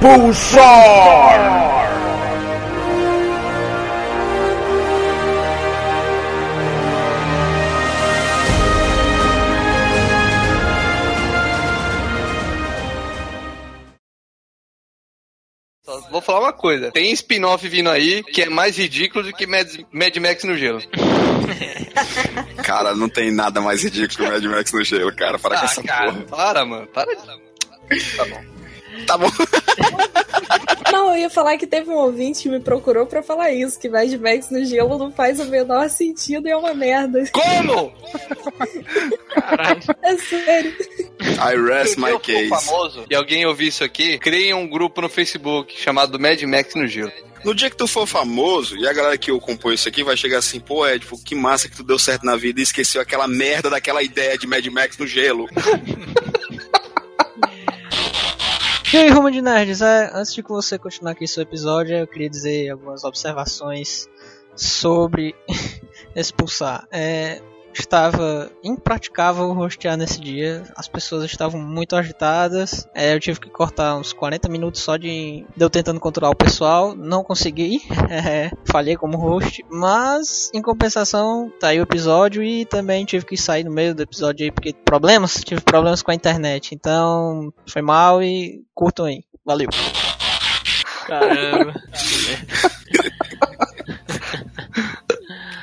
Pulsar! Vou falar uma coisa. Tem spin-off vindo aí que é mais ridículo do que Mad, Mad Max no gelo. Cara, não tem nada mais ridículo que Mad Max no gelo, cara. Para com Ah, essa cara, porra. para, mano. Para de... Tá bom. Tá bom. Não, eu ia falar que teve um ouvinte que me procurou pra falar isso, que Mad Max no gelo não faz o menor sentido e é uma merda. Como? É sério. I rest Se my case. famoso e alguém ouvir isso aqui, criem um grupo no Facebook chamado Mad Max no gelo. No dia que tu for famoso, e a galera que eu compõe isso aqui vai chegar assim, pô, Ed, pô, que massa que tu deu certo na vida e esqueceu aquela merda daquela ideia de Mad Max no gelo. E aí, Rumo de Nerds, é, antes de você continuar aqui seu episódio, eu queria dizer algumas observações sobre esse pulsar. É, estava impraticável rostear nesse dia, as pessoas estavam muito agitadas, é, eu tive que cortar uns 40 minutos só de, de eu tentando controlar o pessoal, não consegui, é, falhei como host, mas em compensação tá aí o episódio e também tive que sair no meio do episódio aí porque problemas, tive problemas com a internet, então foi mal e curtam aí, valeu. Caramba.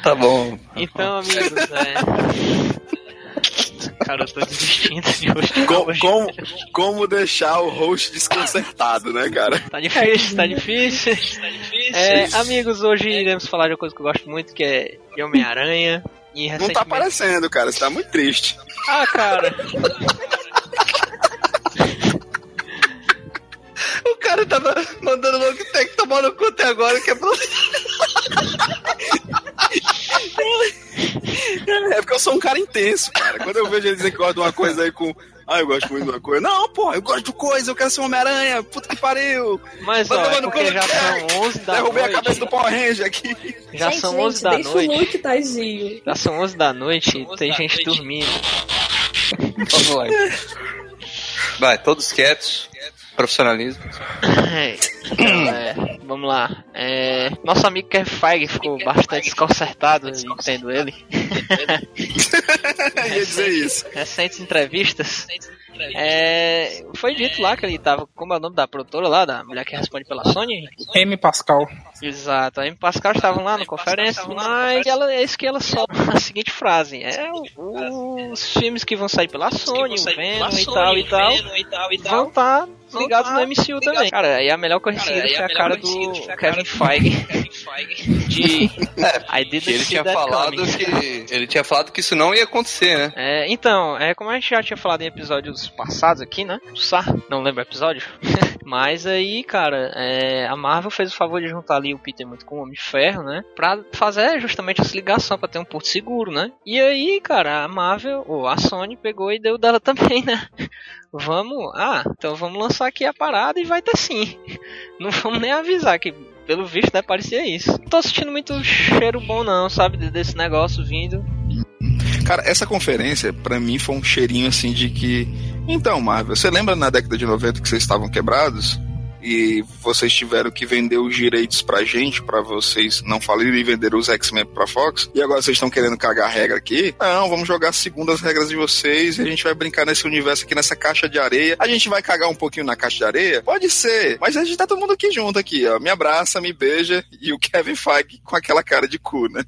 Tá bom. Então, amigos, é. Cara, eu tô desistindo de hoje. Co- como, como deixar o host desconcertado, né, cara? Tá difícil, tá difícil. É, amigos, hoje iremos falar de uma coisa que eu gosto muito, que é de Homem-Aranha. E Não tá recentemente... aparecendo, cara. Você tá muito triste. Ah, cara. O cara tava mandando logo que tem que tomar no cu até agora, que é pra... É porque eu sou um cara intenso, cara. Quando eu vejo ele dizer que gosta de uma coisa aí com. Ah, eu gosto muito de uma coisa. Não, porra, eu gosto de coisa, eu quero ser um Homem-Aranha. Puta que pariu. Mas, Vai ó, é tomar no porque cu, já são 11 da Derrubei a cabeça noite. do Power Ranger aqui. Já gente, são gente, 11 da deixa noite. o Luke, tadinho. Já são 11 da noite e tem gente dormindo. Vamos lá. Vai, todos quietos. Profissionalismo. Então, é, vamos lá. É, nosso amigo Kevin Feige ficou bastante desconcertado, entendo ele. Ia dizer isso. Recentes entrevistas. É, foi dito lá que ele tava. Como é o nome da produtora lá, da mulher que responde pela Sony? M. Pascal. Exato, a M. Pascal estavam lá na conferência, mas ela, é isso que ela solta a seguinte frase: é os filmes que vão sair pela Sony, o Venom e tal e tal, vão estar ligados no MCU também. Cara, e a melhor coisa seguida foi a cara do Kevin Feige. De I Que didn't ele tinha falado coming. que. Ele tinha falado que isso não ia acontecer, né? É, então, é como a gente já tinha falado em episódios passados aqui, né? Sá, não lembro o episódio. Mas aí, cara, é, a Marvel fez o favor de juntar ali o Peter muito com o Homem de Ferro, né? Pra fazer justamente essa ligação, pra ter um porto seguro, né? E aí, cara, a Marvel, ou a Sony, pegou e deu dela também, né? Vamos, ah, então vamos lançar aqui a parada e vai ter sim. Não vamos nem avisar que, pelo visto, né, parecia isso. Não tô sentindo muito cheiro bom não, sabe, desse negócio vindo. Cara, essa conferência, pra mim, foi um cheirinho assim de que. Então, Marvel, você lembra na década de 90 que vocês estavam quebrados? E vocês tiveram que vender os direitos pra gente, pra vocês não falirem e vender os X-Men pra Fox. E agora vocês estão querendo cagar a regra aqui? Não, vamos jogar segundo as regras de vocês e a gente vai brincar nesse universo aqui, nessa caixa de areia. A gente vai cagar um pouquinho na caixa de areia? Pode ser, mas a gente tá todo mundo aqui junto aqui, ó. Me abraça, me beija e o Kevin Feige com aquela cara de cu, né?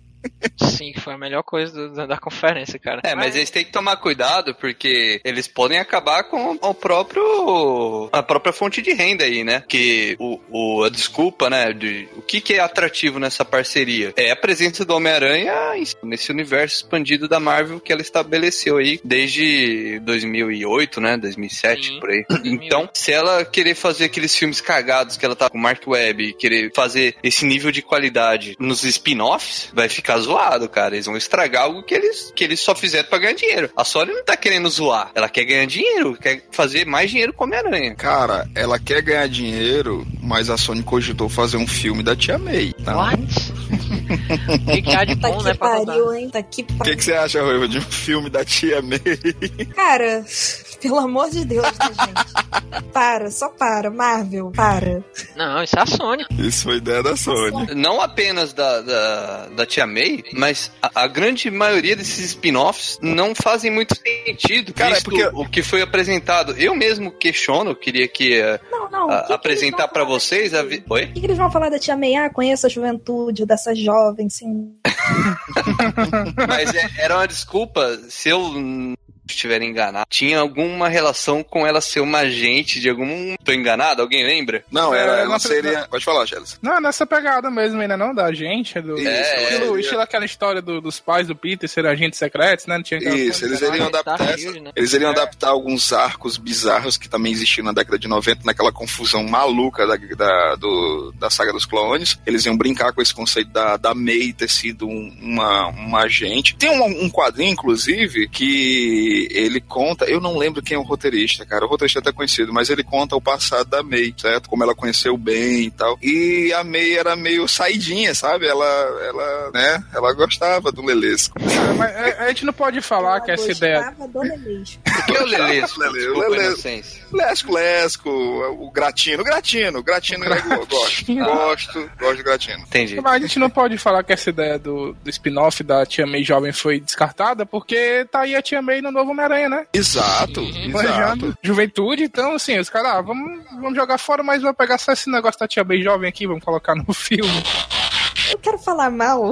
Sim, foi a melhor coisa do- da, da conferência, cara. É, mas eles têm que tomar cuidado porque eles podem acabar com o próprio a própria fonte de renda aí, né? Que o, o a desculpa, né? De, o que, que é atrativo nessa parceria é a presença do Homem-Aranha em- nesse universo expandido da Marvel que ela estabeleceu aí desde 2008, né? 2007 Sim. por aí. Então, se ela querer fazer aqueles filmes cagados que ela tá com o Mark Webb, querer fazer esse nível de qualidade nos spin-offs, vai ficar zoado, cara. Eles vão estragar algo que eles, que eles só fizeram pra ganhar dinheiro. A Sony não tá querendo zoar. Ela quer ganhar dinheiro, quer fazer mais dinheiro com Homem-Aranha. Cara, ela quer ganhar dinheiro, mas a Sony cogitou fazer um filme da Tia May. Então, What? O que, que há de Tá bom, né, que pra contar? pariu, hein? Tá que o que, pariu. que você acha, Ruiva, de um filme da Tia May? Cara, pelo amor de Deus, né, gente? Para, só para. Marvel, para. Não, isso é a Sony. Isso foi ideia da Sony. Não apenas da, da, da Tia May, mas a, a grande maioria desses spin-offs não fazem muito sentido. Cara, é porque- o que foi apresentado. Eu mesmo questiono, eu queria que eh, Não, não. a- que apresentar falar vocês. A. Oi? O que, que eles vão falar da Tia May? Ah, conheço a juventude dessa jovem, sim. Mas é- era uma desculpa, se eu estiver enganado, tinha alguma relação com ela ser uma agente de algum. Tô enganado? Alguém lembra? Não, É, era, ela não- seria. Pode falar, Chelsea. Não, é nessa pegada mesmo ainda não, da gente, é do... Isso, É, ela Estilo, estilo aquela história do- dos pais do Peter ser agentes secretos, né? Não tinha aquela Isso, eles iriam Tá adaptar Shield, essa- né? Eles iriam É. adaptar alguns arcos bizarros que também existiam na década de 90, naquela confusão maluca da, da, do- da saga dos clones. Eles iam brincar com esse conceito da, da May ter sido um- uma, uma agente. Tem um, um quadrinho, inclusive, que ele conta. Eu não lembro quem é o roteirista, cara. O roteirista é até conhecido, mas ele conta o passado da May, certo? Como ela conheceu bem e tal. E a May era meio saidinha, sabe? Ela, ela, né? Ela gostava do Lelesco. Mas a, a gente não pode falar Ela que essa ideia... gostava do Lelesco. O que é o Lelesco? Lele- Desculpa a Lele- inocência. Lesco, Lesco, o Gratino, Gratino, Gratino eu gosto, gosto, gosto do Gratino. Entendi. Mas a gente não pode falar que essa ideia do, do spin-off da Tia May jovem foi descartada, porque tá aí a Tia May no novo Homem-Aranha, né? Exato, exato. Juventude, então assim, os caras, ah, vamos, vamos jogar fora, mas vamos pegar só esse negócio da Tia May jovem aqui, vamos colocar no filme. Eu quero falar mal.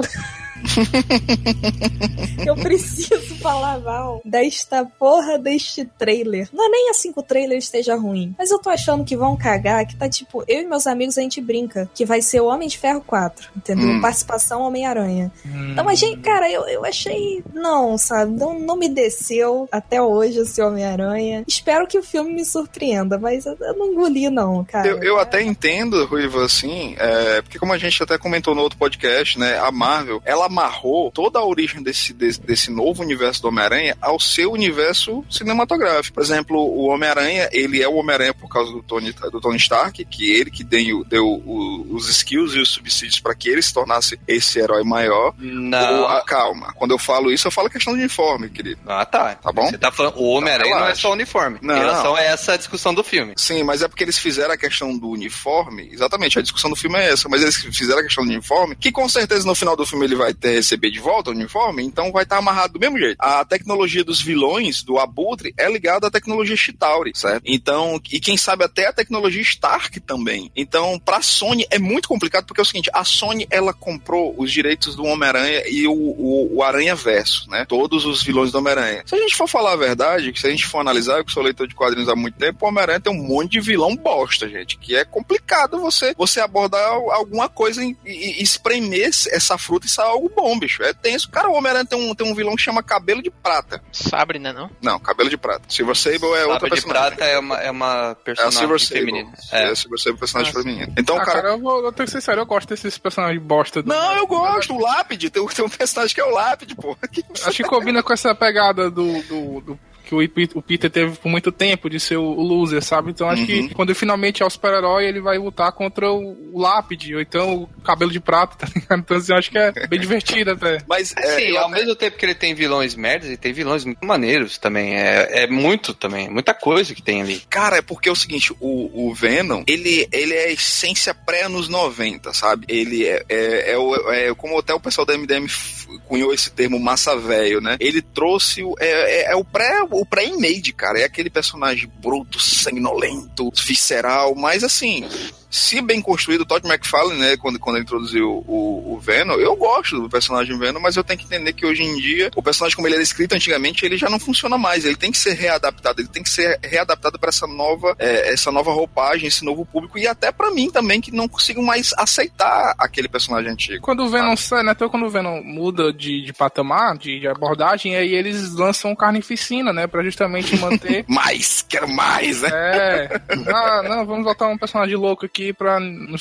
Eu preciso falar mal desta porra deste trailer. Não é nem assim que o trailer esteja ruim. Mas eu tô achando que vão cagar, que tá tipo, eu e meus amigos a gente brinca. Que vai ser o Homem de Ferro 4, entendeu? Hum. Participação Homem-Aranha. Hum. Então a gente, cara, eu, eu achei. Não, sabe? Não, não me desceu até hoje esse Homem-Aranha. Espero que o filme me surpreenda, mas eu, eu não engoli, não, cara. Eu, eu até entendo, Ruiva, assim, é, porque como a gente até comentou no outro podcast, né, a Marvel, ela amarrou toda a origem desse, desse, desse novo universo do Homem-Aranha ao seu universo cinematográfico. Por exemplo, o Homem-Aranha, ele é o Homem-Aranha por causa do Tony, do Tony Stark, que ele que deu, deu o- os skills e os subsídios para que ele se tornasse esse herói maior. Não. O- a- calma, quando eu falo isso, eu falo questão de uniforme, querido. Ah, tá. Tá bom? Você tá falando. O Homem-Aranha não é relaxa. só uniforme. Não. Em relação a essa discussão do filme. Sim, mas é porque eles fizeram a questão do uniforme. Exatamente, a discussão do filme é essa, mas eles fizeram a questão do uniforme, que com certeza no final do filme ele vai ter receber de volta o uniforme, então vai estar amarrado do mesmo jeito. A tecnologia dos vilões, do Abutre, é ligada à tecnologia Chitauri, certo? Então, e quem sabe até a tecnologia Stark também. Então, pra Sony é muito complicado, porque é o seguinte, a Sony, ela comprou os direitos do Homem-Aranha e o, o, o Aranha Verso, né? Todos os vilões do Homem-Aranha. Se a gente for falar a verdade, se a gente for analisar, eu que sou leitor de quadrinhos há muito tempo, o Homem-Aranha tem um monte de vilão bosta, gente, que é complicado você, você abordar alguma coisa e, e espremer essa fruta e sair algo bom, bicho. É tenso. Cara, o Homem-Aranha tem um, tem um vilão que chama Cabelo de Prata. Sabre, né não? Não, Cabelo de Prata. Silver Sable é outra Sabre de personagem. Prata é uma, é uma É a personagem Silver Sable. feminina. É, É. a Silver Sable é personagem Ah, feminino. Então, ah, cara, cara, eu, vou, eu tenho que ser sério, eu gosto desses personagens bosta. Do... Não, eu gosto. O Lápide. Tem, tem um personagem que é o Lápide, pô. Acho que combina com essa pegada do, do, do- que o o Peter teve por muito tempo de ser o, o loser, sabe? Então acho Uhum. que quando ele finalmente é o super-herói, ele vai lutar contra o, o Lápide, ou então o cabelo de prata, tá ligado? Então assim, eu acho que é bem divertido até. Mas, é, Assim, eu ao mesmo tempo que ele tem vilões merdas, ele tem vilões muito maneiros também. É, é muito também, muita coisa que tem ali. Cara, é porque é o seguinte, o, o Venom, ele, ele é a essência pré-anos 90, sabe? Ele é, é, é, o- é como até o pessoal da MDM cunhou esse termo massa velho, né? Ele trouxe o, é, é, é o pré o pré-image, cara. É aquele personagem bruto, sanguinolento, visceral, mas assim, se bem construído, o Todd McFarlane, né, quando, quando ele introduziu o, o Venom, eu gosto do personagem Venom, mas eu tenho que entender que hoje em dia, o personagem como ele era escrito antigamente, ele já não funciona mais, ele tem que ser readaptado, ele tem que ser readaptado para essa nova, é, essa nova roupagem, esse novo público, e até para mim também, que não consigo mais aceitar aquele personagem antigo. Quando o Venom sai, né, então quando o Venom muda de, de patamar, de, de abordagem, aí eles lançam carnificina, né, pra justamente manter... mais, quero mais, né? É, ah, não, vamos botar um personagem louco aqui pra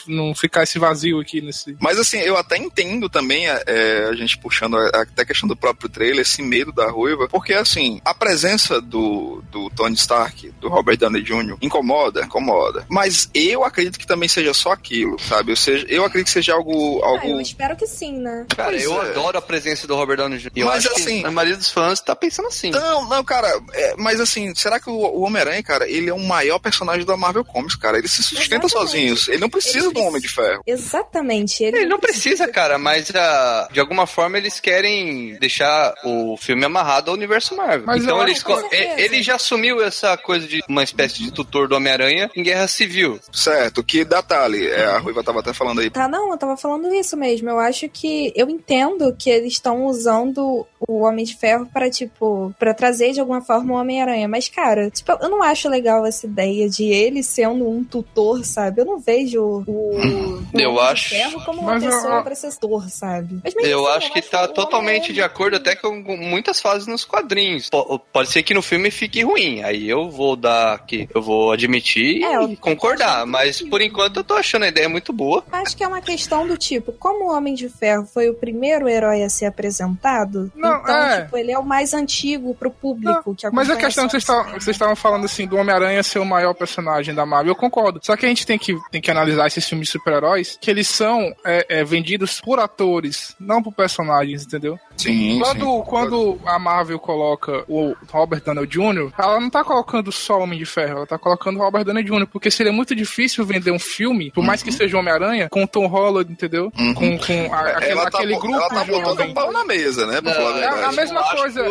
não ficar esse vazio aqui nesse... Mas assim, eu até entendo também é, a gente puxando até a questão do próprio trailer, esse medo da ruiva, porque assim, a presença do, do Tony Stark, do Robert Downey Jr., incomoda, incomoda. Mas eu acredito que também seja só aquilo, sabe? Ou seja, eu acredito que seja algo. algo... Ah, eu espero que sim, né? Cara, pois eu é. adoro a presença do Robert Downey Jr. Eu mas acho assim. a maioria dos fãs tá pensando assim. Não, não, cara, é, mas assim, será que o, o Homem-Aranha, cara, ele é o maior personagem da Marvel Comics, cara? Ele se sustenta sozinho. Ele não precisa ele do Homem de Ferro. Exatamente. Ele, ele não precisa, precisa, cara, mas uh, de alguma forma eles querem deixar o filme amarrado ao universo Marvel. Mas então eles, ele já assumiu essa coisa de uma espécie de tutor do Homem-Aranha em Guerra Civil. Certo, que detalhe, é, a Ruiva tava até falando aí. Tá, não, eu tava falando isso mesmo. Eu acho que eu entendo que eles estão usando o Homem de Ferro para tipo, para trazer de alguma forma o Homem-Aranha, mas cara, tipo, eu não acho legal essa ideia de ele sendo um tutor, sabe? Eu não vejo o, o eu Homem acho... de Ferro como uma mas pessoa eu... sabe? Mas, eu assim, acho eu que tá totalmente de acordo até com muitas fases nos quadrinhos. P pode ser que no filme fique ruim, aí eu vou dar que eu vou admitir é, e concordar, mas por enquanto eu tô achando a ideia muito boa. Acho que é uma questão do tipo, como o Homem de Ferro foi o primeiro herói a ser apresentado, não, então, é. tipo, ele é o mais antigo pro público. Não, mas a questão que vocês estavam falando assim, do Homem-Aranha ser o maior personagem da Marvel, eu concordo. Só que a gente tem que, tem que analisar esses filmes de super-heróis, que eles são é, é, vendidos por atores, não por personagens, entendeu? Sim, quando, sim. Quando a Marvel coloca o Robert Downey Jr., ela não tá colocando só Homem de Ferro, ela tá colocando o Robert Downey Jr., porque seria muito difícil vender um filme, por mais que uhum. seja Homem-Aranha, com o Tom Holland, entendeu? Uhum. Com, com a, aquele, tá, aquele grupo Ela tá botando um pau na mesa, né? Pra não, falar a, é a mesma coisa,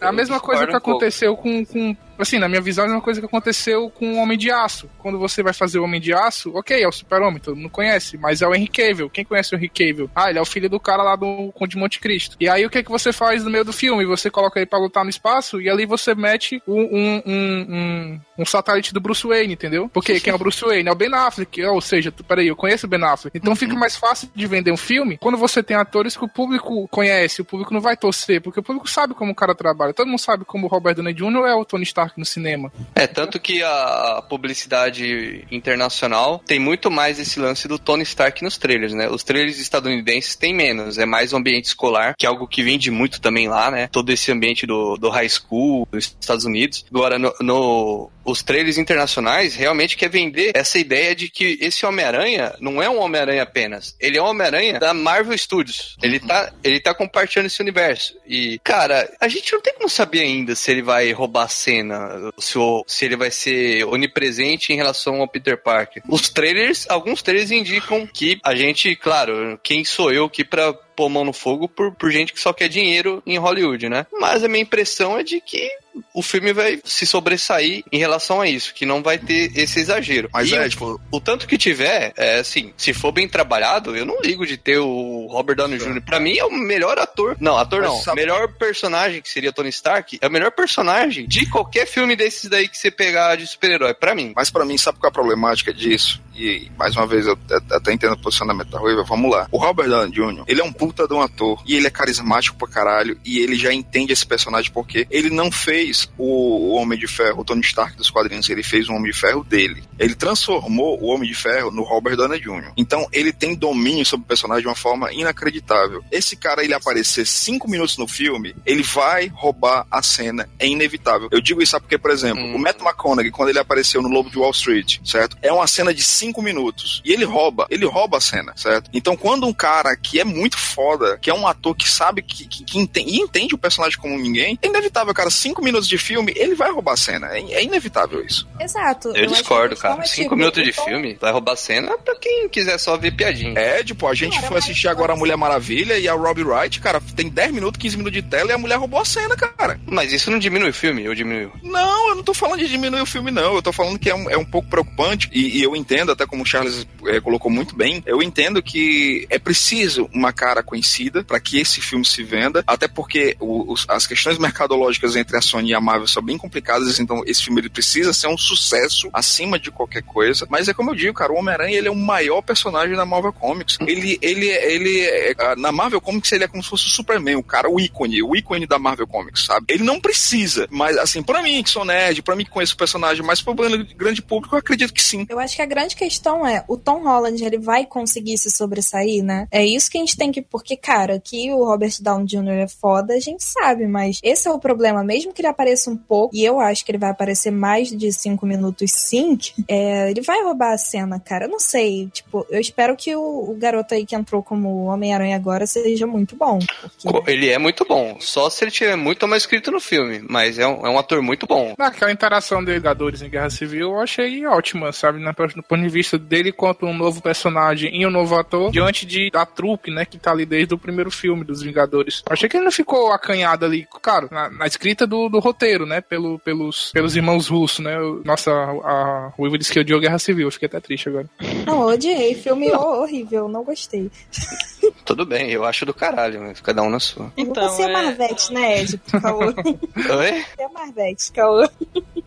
é a mesma coisa que aconteceu com, com assim, na minha visão, é uma coisa que aconteceu com o Homem de Aço. Quando você vai fazer o Homem de Aço, ok, é o super-homem, todo mundo conhece, mas é o Henry Cavill. Quem conhece o Henry Cavill? Ah, ele é o filho do cara lá do Conde de Monte Cristo. E aí, o que, que você faz no meio do filme? Você coloca ele pra lutar no espaço e ali você mete um, um, um, um satélite do Bruce Wayne, entendeu? Porque quem é o Bruce Wayne? É o Ben Affleck. Ou seja, peraí, eu conheço o Ben Affleck. Então uhum. fica mais fácil de vender um filme quando você tem atores que o público conhece, o público não vai torcer, porque o público sabe como o cara trabalha. Todo mundo sabe como o Robert Downey Jr. é o Tony Stark no cinema. É, tanto que a publicidade internacional tem muito mais esse lance do Tony Stark nos trailers, né? Os trailers estadunidenses têm menos, é mais um ambiente escolar, que é algo que vende muito também lá, né? Todo esse ambiente do, do high school dos Estados Unidos. Agora, no, no os trailers internacionais realmente quer vender essa ideia de que esse Homem-Aranha não é um Homem-Aranha apenas. Ele é um Homem-Aranha da Marvel Studios. Ele tá, ele tá compartilhando esse universo. E, cara, a gente não tem como saber ainda se ele vai roubar a cena, se, o, se ele vai ser onipresente em relação ao Peter Parker. Os trailers, alguns trailers indicam que a gente, claro, quem sou eu aqui pra pôr mão no fogo por, por gente que só quer dinheiro em Hollywood, né? Mas a minha impressão é de que o filme vai se sobressair em relação a isso, que não vai ter esse exagero. Mas e é, o, tipo... o tanto que tiver, é assim, se for bem trabalhado, eu não ligo de ter o Robert Downey Jr. Pra mim é o melhor ator. Não, ator Mas não. Sabe... melhor personagem que seria Tony Stark é o melhor personagem de qualquer filme desses daí que você pegar de super-herói, pra mim. Mas pra mim, sabe qual é a problemática disso? E mais uma vez, eu até entendo o posicionamento da Ruiva, vamos lá. O Robert Downey Jr., ele é um puta de um ator, e ele é carismático pra caralho, e ele já entende esse personagem porque ele não fez o o Homem de Ferro, o Tony Stark dos quadrinhos, ele fez o Homem de Ferro dele. Ele transformou o Homem de Ferro no Robert Downey Jr. Então ele tem domínio sobre o personagem de uma forma inacreditável. Esse cara, ele aparecer cinco minutos no filme, ele vai roubar a cena. É inevitável. Eu digo isso porque, por exemplo, hum. o Matt McConaughey, quando ele apareceu no Lobo de Wall Street, certo? É uma cena de cinco minutos. E ele rouba, ele rouba a cena, certo? Então quando um cara que é muito foda, que é um ator que sabe que, que, que entende, e entende o personagem como ninguém, é inevitável, cara. Cinco minutos de filme, ele vai roubar a cena. É, é inevitável isso. Exato. Eu, eu discordo, cara. É Cinco minutos de filme vai roubar a cena pra quem quiser só ver piadinha. É, tipo, a gente cara, foi assistir agora a Mulher Maravilha e a Robbie Wright, cara, tem 10 minutos, 15 minutos de tela e a mulher roubou a cena, cara. Mas isso não diminui o filme, eu diminuo. Não, eu não tô falando de diminuir o filme, não. Eu tô falando que é um, é um pouco preocupante e, e eu entendo até como o Charles é, colocou muito bem, eu entendo que é preciso uma cara conhecida para que esse filme se venda, até porque o, os, as questões mercadológicas entre a Sony e a Marvel são bem complicadas, então esse filme ele precisa ser um sucesso acima de qualquer coisa. Mas é como eu digo, cara, o Homem-Aranha ele é o maior personagem da Marvel Comics. Ele, ele, ele, é, na Marvel Comics ele é como se fosse o Superman, o cara, o ícone, o ícone da Marvel Comics, sabe? Ele não precisa, mas assim, para mim que sou nerd, para mim que conheço o personagem, mas pro grande público eu acredito que sim. Eu acho que a grande questão é, o Tom Holland, ele vai conseguir se sobressair, né? É isso que a gente tem que, porque, cara, que o Robert Downey Jr. é foda, a gente sabe, mas esse é o problema, mesmo que ele apareça um pouco, e eu acho que ele vai aparecer mais de cinco minutos sim, é, ele vai roubar a cena, cara. Eu não sei, tipo, eu espero que o, o garoto aí que entrou como Homem-Aranha agora seja muito bom. Porque... Ele é muito bom, só se ele tiver muito mais escrito no filme, mas é um, é um ator muito bom. Aquela interação de Vingadores em Guerra Civil eu achei ótima, sabe? No ponto de vista dele quanto um novo personagem e um novo ator, diante de, da trupe, né, que tá ali desde o primeiro filme dos Vingadores. Eu achei que ele não ficou acanhado ali, claro, na, na escrita do, do, roteiro, né, pelo, pelos, pelos irmãos russos, né? Nossa, a, o Ivo disse que odiou Guerra Civil, eu fiquei até triste agora. Não, odiei, filme horrível, não gostei. Tudo bem, eu acho do caralho, mas cada um na sua. Então, Você é, é Marvete, né, Ed? Caô. Oi? Você é Marvete, Caô.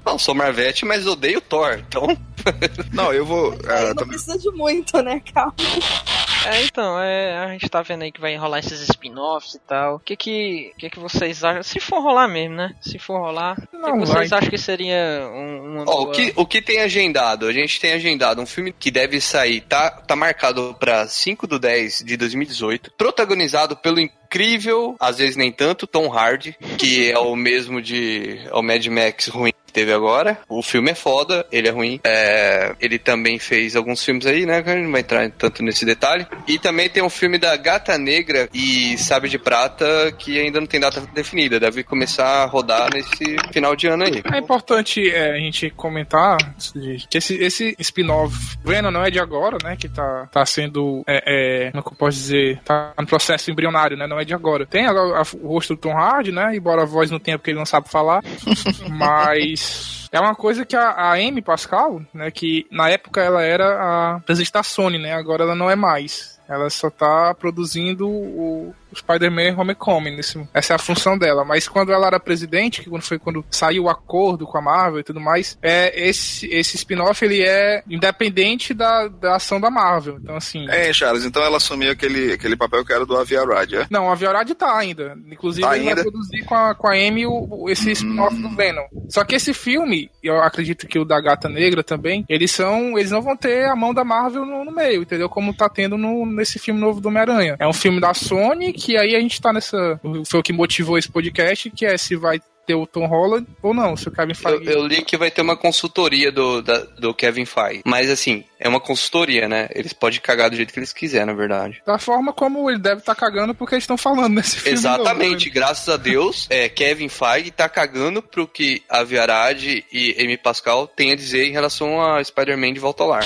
Não, sou Marvete, mas odeio Thor, então. não, eu vou. É, não precisa de muito, né? Calma. É, então, é, a gente tá vendo aí que vai enrolar esses spin-offs e tal. O que que, que que vocês acham? Se for rolar mesmo, né? Se for rolar, não, o que vocês vai. acham que seria um, uma oh, boa... o, que, o que tem agendado? A gente tem agendado um filme que deve sair, tá, tá marcado pra 5 do 10 de 2018, protagonizado pelo incrível, às vezes nem tanto, Tom Hardy, que é o mesmo de é o Mad Max ruim que teve agora. O filme é foda, ele é ruim. É, ele também fez alguns filmes aí, né? Que a gente não vai entrar tanto nesse detalhe. E também tem um filme da Gata Negra e Sabe de Prata que ainda não tem data definida. Deve começar a rodar nesse final de ano aí. É importante é, a gente comentar que esse, esse spin-off Venom não é de agora, né? Que tá, tá sendo, é, é, como é eu posso dizer? Tá no processo embrionário, né? Não é de agora. Tem a, a, o rosto do Tom Hardy, né? Embora a voz não tenha porque ele não sabe falar. mas é uma coisa que a, a Amy Pascal, né, que na época ela era a presidente da Sony, né, agora ela não é mais. Ela só tá produzindo o, o Spider-Man Homecoming. Nesse, essa é a função dela. Mas quando ela era presidente, que quando foi quando saiu o acordo com a Marvel e tudo mais, é, esse, esse spin-off ele é independente da, da ação da Marvel. Então, assim. É, Charles, então ela assumiu aquele, aquele papel que era do Aviarad, é? Não, o Aviarad tá ainda. Inclusive, tá ele ainda? vai produzir com a, com a Amy o, esse hum. spin-off do Venom. Só que esse filme, eu acredito que o da Gata Negra também, eles são. Eles não vão ter a mão da Marvel no, no meio, entendeu? Como tá tendo no, nesse filme novo do Homem-Aranha. É um filme da Sony que aí a gente tá nessa. Foi o que motivou esse podcast, que é se vai ter o Tom Holland ou não, se o Kevin Feige... Eu, eu, li que vai ter uma consultoria do, da, do Kevin Feige, mas assim, é uma consultoria, né? Eles podem cagar do jeito que eles quiserem, na verdade. Da forma como ele deve estar tá cagando porque eles estão falando nesse filme. Exatamente, novo, né? graças a Deus, é, Kevin Feige tá cagando pro que a Viarad e Amy Pascal têm a dizer em relação a Spider-Man de Volta ao Lar.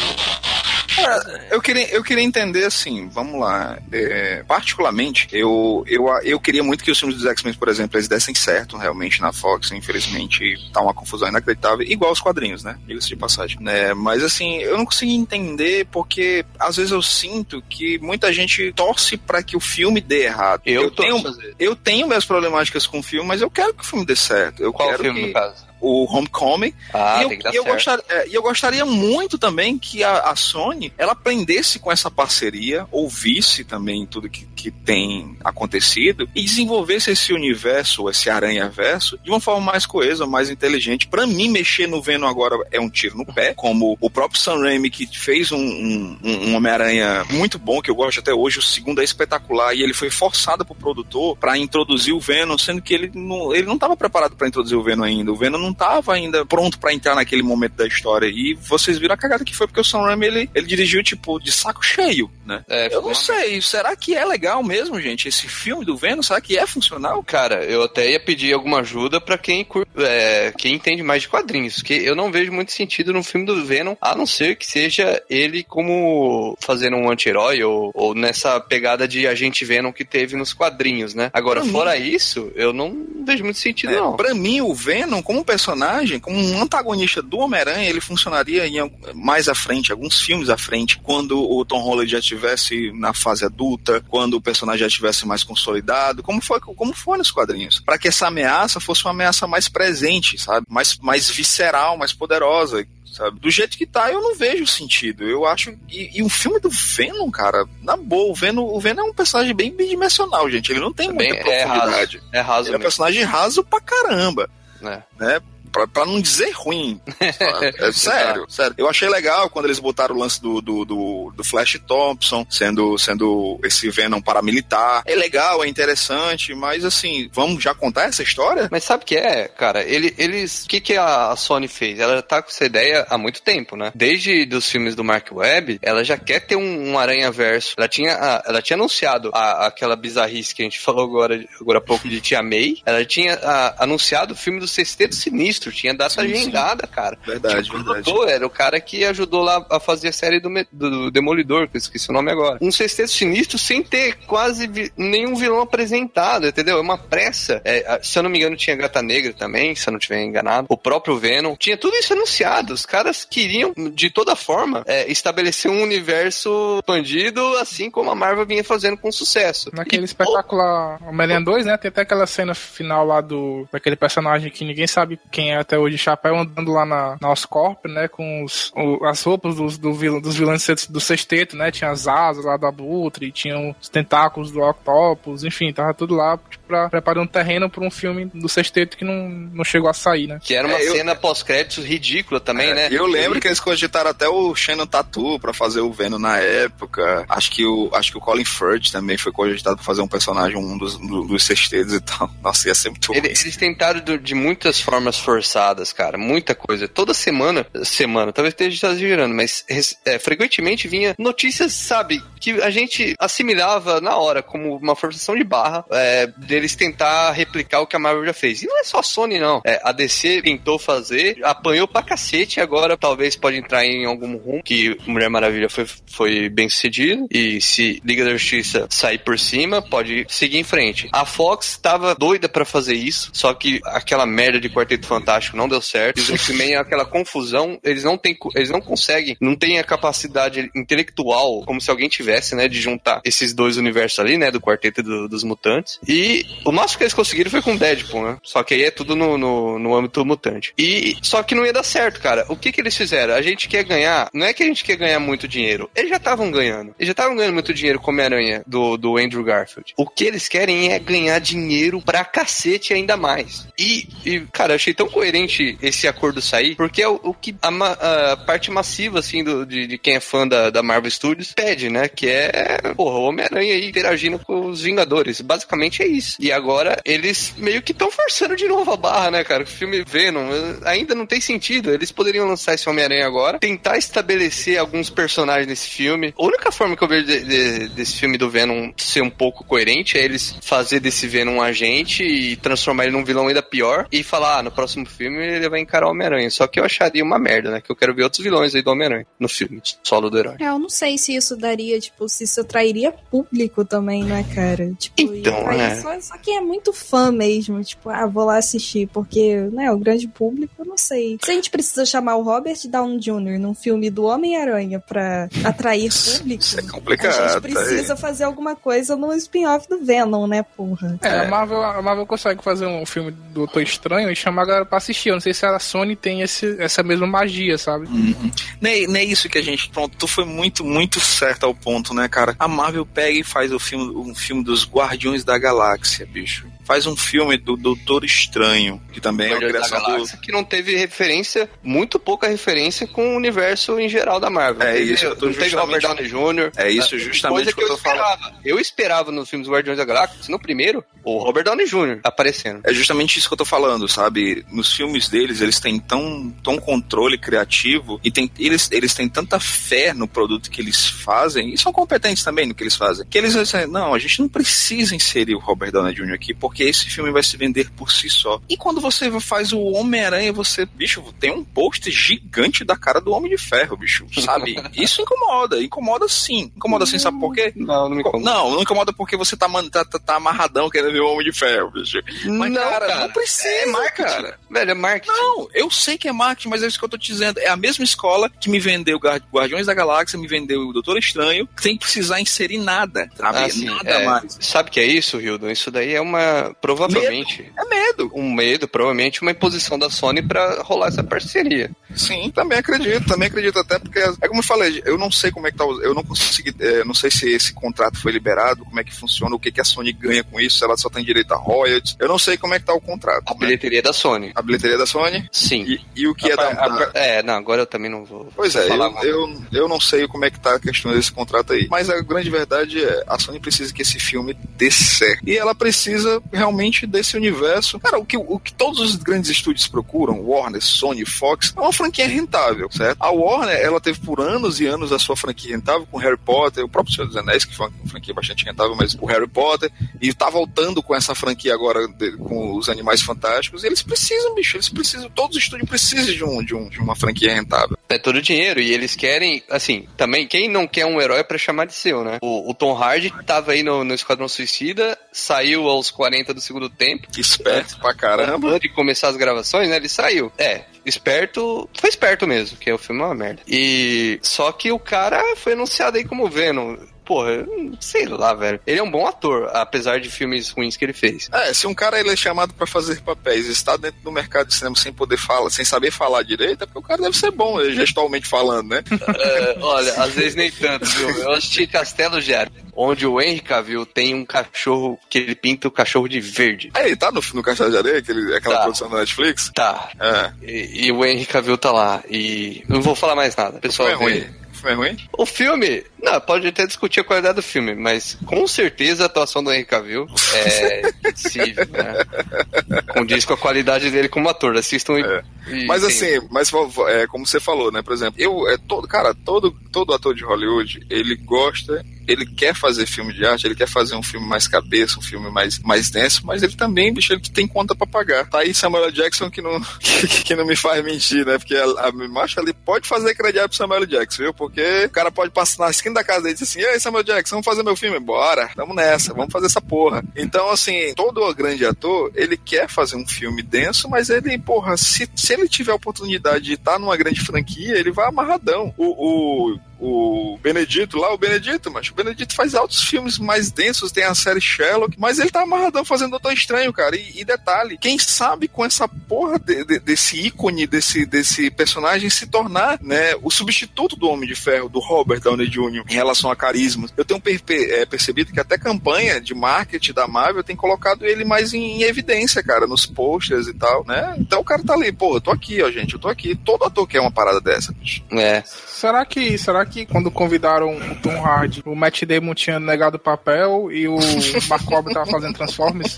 É, eu, queria, eu queria entender assim, vamos lá. É, particularmente, eu, eu, eu queria muito que os filmes dos X-Men, por exemplo, eles dessem certo realmente na Fox. Infelizmente, tá uma confusão inacreditável, igual os quadrinhos, né? Diga-se de passagem. Né? Mas assim, eu não consegui entender porque às vezes eu sinto que muita gente torce para que o filme dê errado. Eu, eu tenho, eu tenho minhas problemáticas com o filme, mas eu quero que o filme dê certo. Eu Qual quero filme, que... no caso? O Homecoming. Ah, e eu, eu, gostaria, é, eu gostaria muito também que a, a, Sony ela aprendesse com essa parceria, ouvisse também tudo que, que tem acontecido e desenvolvesse esse universo, esse aranha-verso, de uma forma mais coesa, mais inteligente. Para mim, mexer no Venom agora é um tiro no pé, como o próprio Sam Raimi, que fez um, um, um Homem-Aranha muito bom, que eu gosto até hoje, o segundo é espetacular, e ele foi forçado pro produtor para introduzir o Venom, sendo que ele não, ele não estava preparado para introduzir o Venom ainda. O Venom não tava ainda pronto para entrar naquele momento da história. E vocês viram a cagada que foi, porque o Sam Raimi, ele, ele dirigiu, tipo, de saco cheio, né? É, eu não uma... sei, será que é legal mesmo, gente, esse filme do Venom? Será que é funcional? Cara, eu até ia pedir alguma ajuda para quem curte é, quem entende mais de quadrinhos, que eu não vejo muito sentido no filme do Venom, a não ser que seja ele como fazendo um anti-herói ou, ou nessa pegada de agente Venom que teve nos quadrinhos, né? Agora, pra fora mim, isso, eu não vejo muito sentido, é, não. Pra mim, o Venom, como personagem, como um antagonista do Homem-Aranha, ele funcionaria em, mais à frente, alguns filmes à frente, quando o Tom Holland já estivesse na fase adulta, quando o personagem já estivesse mais consolidado, como foi, como foi nos quadrinhos. para que essa ameaça fosse uma ameaça mais presente, sabe? Mais, mais visceral, mais poderosa sabe? Do jeito que tá, eu não vejo sentido. Eu acho. E, e o filme do Venom, cara, na boa, o Venom, o Venom é um personagem bem bidimensional, gente. Ele não tem é muita bem, profundidade. É raso. É raso. Ele é um personagem raso pra caramba. É. Né? Pra, pra não dizer ruim. é, sério, sério. Eu achei legal quando eles botaram o lance do, do, do, do, Flash Thompson sendo, sendo esse Venom paramilitar. É legal, é interessante, mas assim, vamos já contar essa história? Mas sabe o que é, cara? Ele, eles. O que, que a Sony fez? Ela tá com essa ideia há muito tempo, né? Desde dos filmes do Mark Webb, ela já quer ter um, um aranha-verso. Ela tinha, ela tinha anunciado a, aquela bizarrice que a gente falou agora, agora há pouco de Tia May. Ela tinha a, anunciado o filme do Sexteto sinistro, tinha data sim, agendada, sim. cara. Verdade, tipo, verdade. Produtor, era o cara que ajudou lá a fazer a série do, do Demolidor, que eu esqueci o nome agora. Um sexteto sinistro sem ter quase vi nenhum vilão apresentado, entendeu? É uma pressa. É, se eu não me engano, tinha Gata Negra também, se eu não estiver enganado. O próprio Venom. Tinha tudo isso anunciado. Os caras queriam, de toda forma, é, estabelecer um universo expandido, assim como a Marvel vinha fazendo com sucesso. Naquele e, espetacular Homem-Aranha 2, né? Tem até aquela cena final lá do daquele personagem que ninguém sabe quem é até hoje chapéu andando lá na, na Oscorp, né? Com os, o, as roupas dos, do vilão, dos vilões do sexteto, né? Tinha as asas lá do Abutre, tinham os tentáculos do Octopus, enfim, tava tudo lá tipo, pra, preparando terreno pra um filme do sexteto que não, não chegou a sair, né? Que era uma é, cena eu... pós-créditos ridícula também, é, né? Eu lembro que eles cogitaram até o Shannon Tattoo pra fazer o Venom na época. Acho que o, acho que o Colin Firth também foi cogitado pra fazer um personagem, um dos, dos sextetos e tal. Nossa, ia ser muito Ele, Eles tentaram de muitas formas forçadas, cara. Muita coisa. Toda semana, semana, talvez esteja exagerando, mas é, frequentemente vinha notícias, sabe, que a gente assimilava na hora como uma forçação de barra é, deles tentar replicar o que a Marvel já fez. E não é só a Sony, não. É, a DC tentou fazer, apanhou pra cacete e agora talvez pode entrar em algum rumo que Mulher Maravilha foi, foi bem sucedido e se Liga da Justiça sair por cima, pode seguir em frente. A Fox tava doida para fazer isso, só que aquela merda de Quarteto Fantástico não deu certo. Os X-Men é aquela confusão, eles não têm, eles não conseguem, não têm a capacidade intelectual, como se alguém tivesse, né, de juntar esses dois universos ali, né, do quarteto do, dos mutantes. E o máximo que eles conseguiram foi com Deadpool, né? Só que aí é tudo no, no, no âmbito mutante. E só que não ia dar certo, cara. O que que eles fizeram? A gente quer ganhar, não é que a gente quer ganhar muito dinheiro. Eles já estavam ganhando. Eles já estavam ganhando muito dinheiro com Homem-Aranha do, do Andrew Garfield. O que eles querem é ganhar dinheiro pra cacete ainda mais. E, e cara, achei tão coerente esse acordo sair, porque é o, o que a, a, parte massiva, assim, do, de, de, quem é fã da, da Marvel Studios pede, né? Que é, porra, o Homem-Aranha interagindo com os Vingadores. Basicamente é isso. E agora eles meio que estão forçando de novo a barra, né, cara? O filme Venom eh, ainda não tem sentido. Eles poderiam lançar esse Homem-Aranha agora, tentar estabelecer alguns personagens nesse filme. A única forma que eu vejo de, de, desse filme do Venom ser um pouco coerente é eles fazer desse Venom um agente e transformar ele num vilão ainda pior e falar, ah, no próximo filme ele vai encarar o Homem-Aranha. Só que eu acharia uma merda, né? Que eu quero ver outros vilões aí do Homem-Aranha no filme, solo do herói. É, eu não sei se isso daria, tipo, se isso atrairia público também, né, cara? Tipo, então, é. Só, só quem é muito fã mesmo, tipo, ah, vou lá assistir, porque, né, o grande público, eu não sei. Se a gente precisa chamar o Robert Downey Jr. num filme do Homem-Aranha pra atrair público, isso é complicado. A gente precisa aí. fazer alguma coisa no spin-off do Venom, né, porra? É, é, A, Marvel, a Marvel consegue fazer um filme do Doutor Estranho e chamar a galera pra assistir. Eu não sei se a Sony tem esse, essa mesma magia, sabe? Uhum. Nem, nem isso que a gente. Pronto, tu foi muito, muito certo ao ponto, né, cara? A Marvel pega e faz o filme, um filme dos Guardiões da Galáxia, bicho faz um filme do Doutor Estranho, que também é uma criação do... que não teve referência, muito pouca referência com o universo em geral da Marvel. É isso, eu tô não teve Robert Downey Jr. É isso justamente que, eu, eu esperava. Falando. Eu esperava nos filmes Guardiões da Galáxia, no primeiro, o Robert Downey Jr. aparecendo. É justamente isso que eu tô falando, sabe? No, os filmes deles, eles têm tão, tão controle criativo e tem, eles, eles têm tanta fé no produto que eles fazem e são competentes também no que eles fazem. Que eles dizem, não, a gente não precisa inserir o Robert Downey Jr. aqui porque esse filme vai se vender por si só. E quando você faz o Homem-Aranha, você, bicho, tem um post gigante da cara do Homem de Ferro, bicho, sabe? Isso incomoda, incomoda sim. Incomoda sim, sabe por quê? Não, não me incomoda. Não, não incomoda porque você tá, tá, tá, tá amarradão querendo ver o Homem de Ferro, bicho. Mas, não, cara, cara, não precisa, é marketing. cara. Velho, é marketing. Não, eu sei que é marketing, mas é isso que eu tô te dizendo. É a mesma escola que me vendeu Guardiões da Galáxia, me vendeu o Doutor Estranho, sem precisar inserir nada, sabe? Ah, sim, nada é, mais. Sabe o que é isso, Hildon? Isso daí é uma. Provavelmente. Medo. É medo. Um medo, provavelmente uma imposição da Sony para rolar essa parceria. Sim, também acredito, também acredito, até porque, é como eu falei, eu não sei como é que tá, eu não consegui, é, não sei se esse contrato foi liberado, como é que funciona, o que, que a Sony ganha com isso, se ela só tem direito a royalties, eu não sei como é que tá o contrato. A né? bilheteria da Sony. A bilheteria da Sony? Sim. E, e o que a, é da, a, É, não, agora eu também não vou. Pois é, eu, eu, eu, não sei como é que tá a questão desse contrato aí, mas a grande verdade é, a Sony precisa que esse filme dê certo. E ela precisa realmente desse universo. Cara, o que, o que todos os grandes estúdios procuram, Warner, Sony, Fox, é uma franquia rentável, certo? A Warner, ela teve por anos e anos a sua franquia rentável com Harry Potter, o próprio Senhor dos Anéis, que foi uma franquia bastante rentável, mas o Harry Potter, e tá voltando com essa franquia agora de, com os Animais Fantásticos, eles precisam, bicho, eles precisam, todos os estúdios precisam de, um, de, um, de uma franquia rentável. É todo dinheiro, e eles querem, assim, também, quem não quer um herói para chamar de seu, né? O, o, Tom Hardy tava aí no, no Esquadrão Suicida, saiu aos 40 do segundo tempo. Esperto pra caramba. Antes de começar as gravações, né? Ele saiu. É, esperto, foi esperto mesmo, que o filme é uma merda. E só que o cara foi anunciado aí como Venom porra, sei lá, velho. Ele é um bom ator, apesar de filmes ruins que ele fez. É, se um cara ele é chamado para fazer papéis e está dentro do mercado de cinema sem poder falar, sem saber falar direito, é porque o cara deve ser bom, gestualmente falando, né? É, olha, às vezes nem tanto, viu? Eu assisti Castelo Gero, onde o Henry Cavill tem um cachorro que ele pinta o cachorro de verde. É, ele tá no, no Castelo de Areia, aquele, aquela tá. produção da Netflix? Tá. É. E, e, o Henry Cavill tá lá. E não vou falar mais nada. Pessoal, é ruim filme é ruim? O filme, não, pode até discutir a qualidade do filme, mas com certeza a atuação do Henry Cavill é impossível, né? Condiz com a qualidade dele como ator. Assistam é. e, Mas assim, mas é, como você falou, né? Por exemplo, eu, é, todo, cara, todo, todo ator de Hollywood, ele gosta ele quer fazer filme de arte, ele quer fazer um filme mais cabeça, um filme mais, mais denso, mas ele também, bicho, ele tem conta para pagar. Tá aí Samuel Jackson que não, que, que, não me faz mentir, né? Porque a, a macho ali pode fazer crediário pro Samuel Jackson, viu? Porque o cara pode passar na esquina da casa dele e dizer assim: Ei, Samuel Jackson, vamos fazer meu filme? Bora, vamos nessa, vamos fazer essa porra. Então, assim, todo grande ator, ele quer fazer um filme denso, mas ele, porra, se, se ele tiver a oportunidade de estar numa grande franquia, ele vai amarradão. O, o o Benedito lá, o Benedito, mas o Benedito faz altos filmes mais densos, tem a série Sherlock, mas ele tá amarradão fazendo Doutor Estranho, cara. E, e detalhe, quem sabe com essa porra de, de, desse ícone, desse, desse personagem se tornar, né, o substituto do Homem de Ferro, do Robert Downey Jr. em relação a carisma. Eu tenho per é, percebido que até campanha de marketing da Marvel tem colocado ele mais em, em evidência, cara, nos posters e tal, né? Então o cara tá ali, pô, eu tô aqui, ó, gente, eu tô aqui. Todo ator quer uma parada dessa, bicho. É. Será que, será que quando convidaram o Tom Hardy, o Matt Damon tinha negado o papel e o Mark Wahlberg tava fazendo Transformers?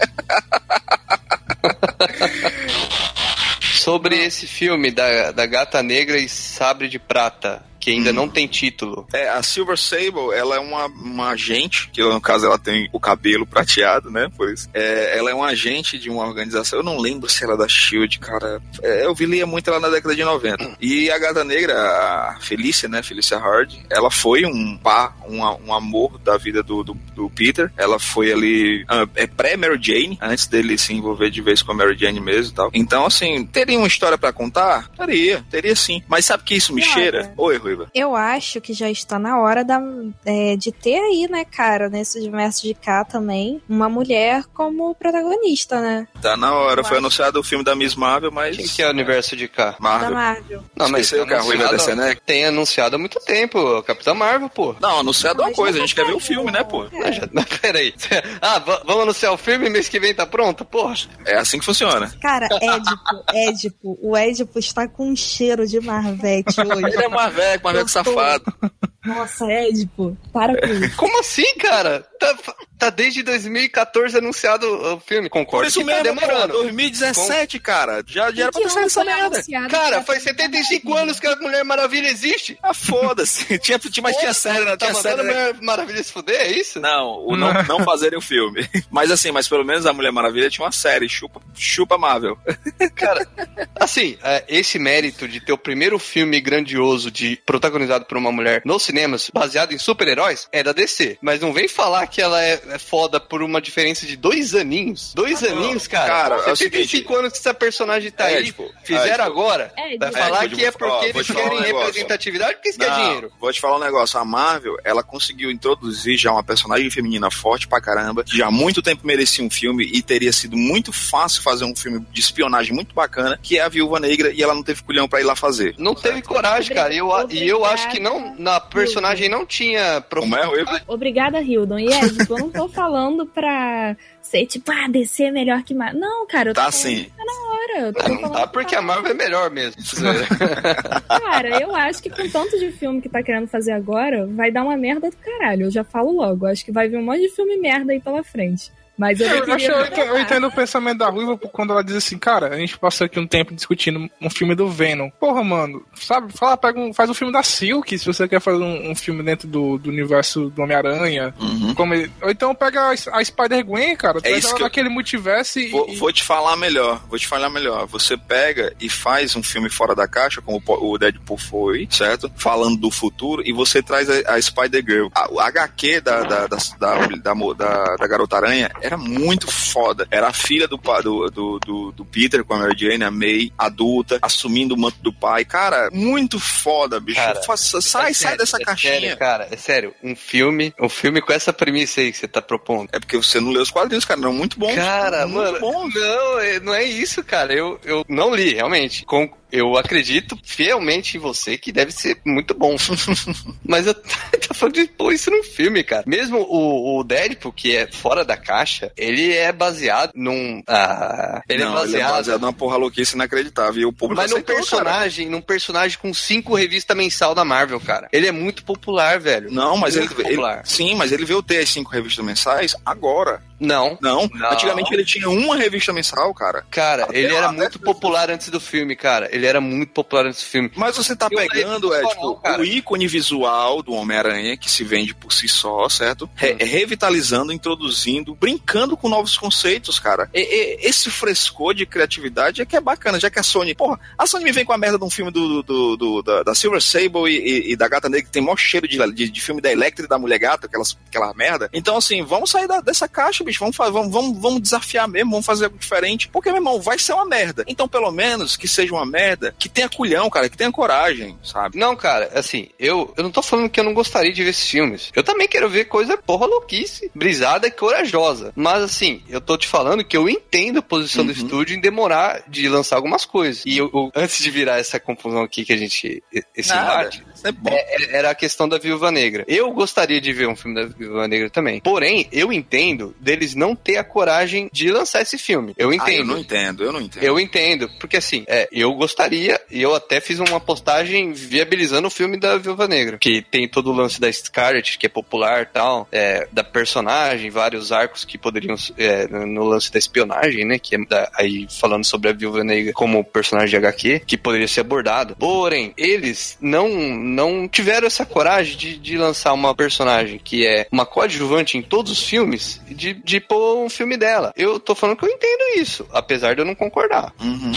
Sobre esse filme da, da Gata Negra e Sabre de Prata, que ainda hum. não tem título. É, a Silver Sable, ela é uma, uma agente, que no caso ela tem o cabelo prateado, né? Por isso. É, ela é um agente de uma organização, eu não lembro se ela é da Shield, cara. É, eu vi lia muito ela na década de 90. E a Gata Negra, a Felícia, né? Felícia Hard, ela foi um pá, um, um amor da vida do, do, do Peter. Ela foi ali, uh, é pré-Mary Jane, antes dele se envolver de vez com a Mary Jane mesmo e tal. Então, assim, teria uma história para contar? Teria, teria sim. Mas sabe que isso me cheira? Oi, Eu acho que já está na hora da, é, de ter aí, né, cara, nesse universo de cá também, uma mulher como protagonista, né? Tá na hora. Eu Foi acho. anunciado o filme da Miss Marvel, mas. Quem que é o universo de cá? Marvel. Da Marvel. Não, mas é o a Ruiva da né? Tem anunciado há muito tempo, Capitão Marvel, pô. Não, anunciado é uma coisa, a gente quer ver o filme, né, pô? É. Já, não, peraí. Ah, vamos anunciar o filme mês que vem tá pronto? Poxa. É assim que funciona. Cara, Édipo, Édipo, o Édipo está com um cheiro de Marvete hoje. Ele é Marvete, Marvete safado. Nossa, Édipo, para com isso. Como assim, cara? Tá... tá desde 2014 anunciado o filme, concordo. Por isso que tá mesmo, demorando. pô, 2017, cara. Já, já era pra ter saído essa merda. anunciado Cara, faz ia ter 75 Maravilha. anos que a Mulher Maravilha existe. Ah, foda-se. tinha, tinha, mas tinha série, né? Tá Tinha série, né? Mulher Maravilha se fuder, é isso? Não, o não, não fazerem o filme. Mas assim, mas pelo menos a Mulher Maravilha tinha uma série, chupa, chupa Marvel. Cara, assim, é, esse mérito de ter o primeiro filme grandioso de protagonizado por uma mulher nos cinemas, baseado em super-heróis, é da DC. Mas não vem falar que ela é, é foda por uma diferença de dois aninhos. Dois aninhos, cara. Cara, é o 75 seguinte, anos que essa personagem tá é, aí. tipo, fizeram é, tipo, agora. É, vai falar é, tipo, que é ó, porque vou eles um querem negócio. representatividade, porque isso quer Não, dinheiro. Vou te falar um negócio. A Marvel, ela conseguiu introduzir já uma personagem feminina forte pra caramba, que já há muito tempo merecia um filme e teria sido muito fácil fazer um filme de espionagem muito bacana, que é a Viúva Negra, e ela não teve culhão pra ir lá fazer. Não teve coragem, cara. E eu, e eu acho que não, na personagem não tinha Como é? Obrigada, Hildon. E é, tipo, eu não tô falando pra ser tipo, ah, DC é melhor que Marvel. Não, cara, eu tô Tá falando sim. tá na hora. Eu tô não falando tá que porque a Marvel é melhor mesmo. Cara, eu acho que com tanto de filme que tá querendo fazer agora, vai dar uma merda do caralho. Eu já falo logo. Acho que vai vir um monte de filme merda aí pela frente. Mas eu, Eu, acho- eu entendo, eu entendo o pensamento da Ruiva quando ela diz assim, cara, a gente passou aqui um tempo discutindo um filme do Venom. Porra, mano, sabe, fala, pega um, faz um filme da Silk, se você quer fazer um, um filme dentro do, do universo do Homem-Aranha. Uhum. Como ele- Ou então pega a, a Spider-Gwen, cara, traz isso que eu- naquele multiverso e. Vou, e- vou te falar melhor, vou te falar melhor. Você pega e faz um filme fora da caixa, como o Deadpool foi, certo? Falando do futuro, e você traz a, a Spider-Girl. A- O HQ da, da, da, da, da, da- da Garota Aranha era muito foda. Era a filha do, do, do, do, do Peter com a Mary Jane, a May, adulta, assumindo o manto do pai. Cara, muito foda, bicho. Cara, Faça- sai, É sai sério, dessa é caixinha. Sério, cara, é sério. Um filme, um filme com essa premissa aí que você tá propondo. É porque você não leu os quadrinhos, cara. Eram muito bons. Cara, muito mano, bons. não, é- não é isso, cara. Eu, eu não li, realmente. Com, eu acredito fielmente em você que deve ser muito bom. Mas eu tô falando de pôr isso num filme, cara. Mesmo o, o Deadpool, que é fora da caixa, ele é baseado num. Ah, ele não, é baseado. ele é baseado numa porra louquice inacreditável. E o público Mas num aceitou, cara. personagem, num personagem com cinco revistas mensal da Marvel, cara. Ele é muito popular, velho. Não, mas ele, Muito ele- popular. Sim, mas ele veio ter as cinco revistas mensais agora. Não. Não, Não. antigamente ele tinha uma revista mensal, cara. Cara, Até ele era lá, muito né? popular antes do filme, cara. Ele era muito popular antes do filme. Mas você tá Eu pegando, é, tipo, não, o ícone visual do Homem-Aranha, que se vende por si só, certo? Re- Hum. revitalizando, introduzindo, brincando com novos conceitos, cara. E- e- esse frescor de criatividade é que é bacana, já que a Sony. Porra, a Sony me vem com a merda de um filme do, do- do- da, da Silver Sable e, e- e da Gata Negra, que tem maior cheiro de, de, de filme da Electra e da Mulher Gata, aquelas, aquela merda. Então, assim, vamos sair da- dessa caixa, bicho. Vamos, vamos, vamos, vamos desafiar mesmo, vamos fazer algo diferente. Porque, meu irmão, vai ser uma merda. Então, pelo menos que seja uma merda que tenha culhão, cara, que tenha coragem, sabe? Não, cara, assim, eu, eu não tô falando que eu não gostaria de ver esses filmes. Eu também quero ver coisa porra louquice, brisada e corajosa. Mas, assim, eu tô te falando que eu entendo a posição do estúdio em demorar de lançar algumas coisas. E eu, eu- antes de virar essa confusão aqui que a gente. Esse embate. É, é- era a questão da Viúva Negra. Eu gostaria de ver um filme da Viúva Negra também. Porém, eu entendo deles não ter a coragem de lançar esse filme. Eu Ah, eu entendo. não entendo, eu não entendo. Eu entendo, porque assim, é, eu gostaria, e eu até fiz uma postagem viabilizando o filme da Viúva Negra, que tem todo o lance da Scarlet, que é popular e tal, é, da personagem, vários arcos que poderiam, é, no lance da espionagem, né, que é da- aí falando sobre a Viúva Negra como personagem de HQ, que poderia ser abordado. Porém, eles não, não tiveram essa coragem de, de lançar uma personagem que é uma coadjuvante em todos os filmes, de, de pôr um filme dela. Eu tô falando que eu entendo isso, apesar de eu não concordar. Uhum.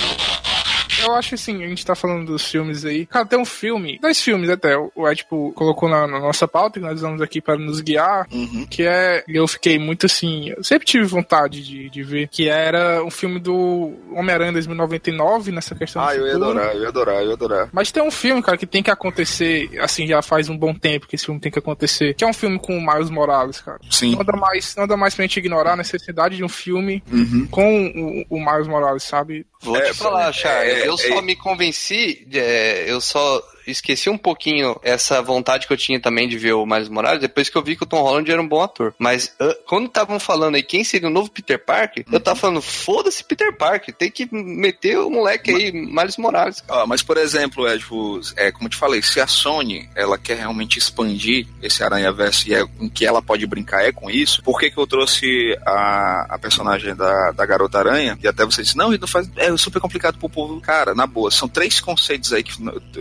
Eu acho assim, a gente tá falando dos filmes aí. Cara, tem um filme, dois filmes até, o Ed, tipo, colocou na, na nossa pauta, que nós usamos aqui para nos guiar, Uhum. que é, eu fiquei muito assim, eu sempre tive vontade de, de ver, que era um filme do Homem-Aranha 2099, nessa questão Ah, eu ia futuro. adorar, eu ia adorar, eu ia adorar. Mas tem um filme, cara, que tem que acontecer, assim, já faz um bom tempo que esse filme tem que acontecer, que é um filme com o Miles Morales, cara. Sim. Não dá mais, não dá mais pra gente ignorar a necessidade de um filme Uhum. com o, o Miles Morales, sabe? Vou É, te falar, Charles, é, eu é, só me convenci, é, eu só esqueci um pouquinho essa vontade que eu tinha também de ver o Miles Morales depois que eu vi que o Tom Holland era um bom ator. Mas uh, quando estavam falando aí quem seria o novo Peter Parker, eu tava falando, foda-se Peter Parker, tem que meter o moleque aí, Miles Morales. Ah, mas, por exemplo, é, como eu te falei, se a Sony ela quer realmente expandir esse Aranha Verso e é com que ela pode brincar é com isso, por que, que eu trouxe a, a personagem da, da Garota Aranha? E até você disse, não, não faz, é super complicado pro povo. Cara, na boa, são três conceitos aí que,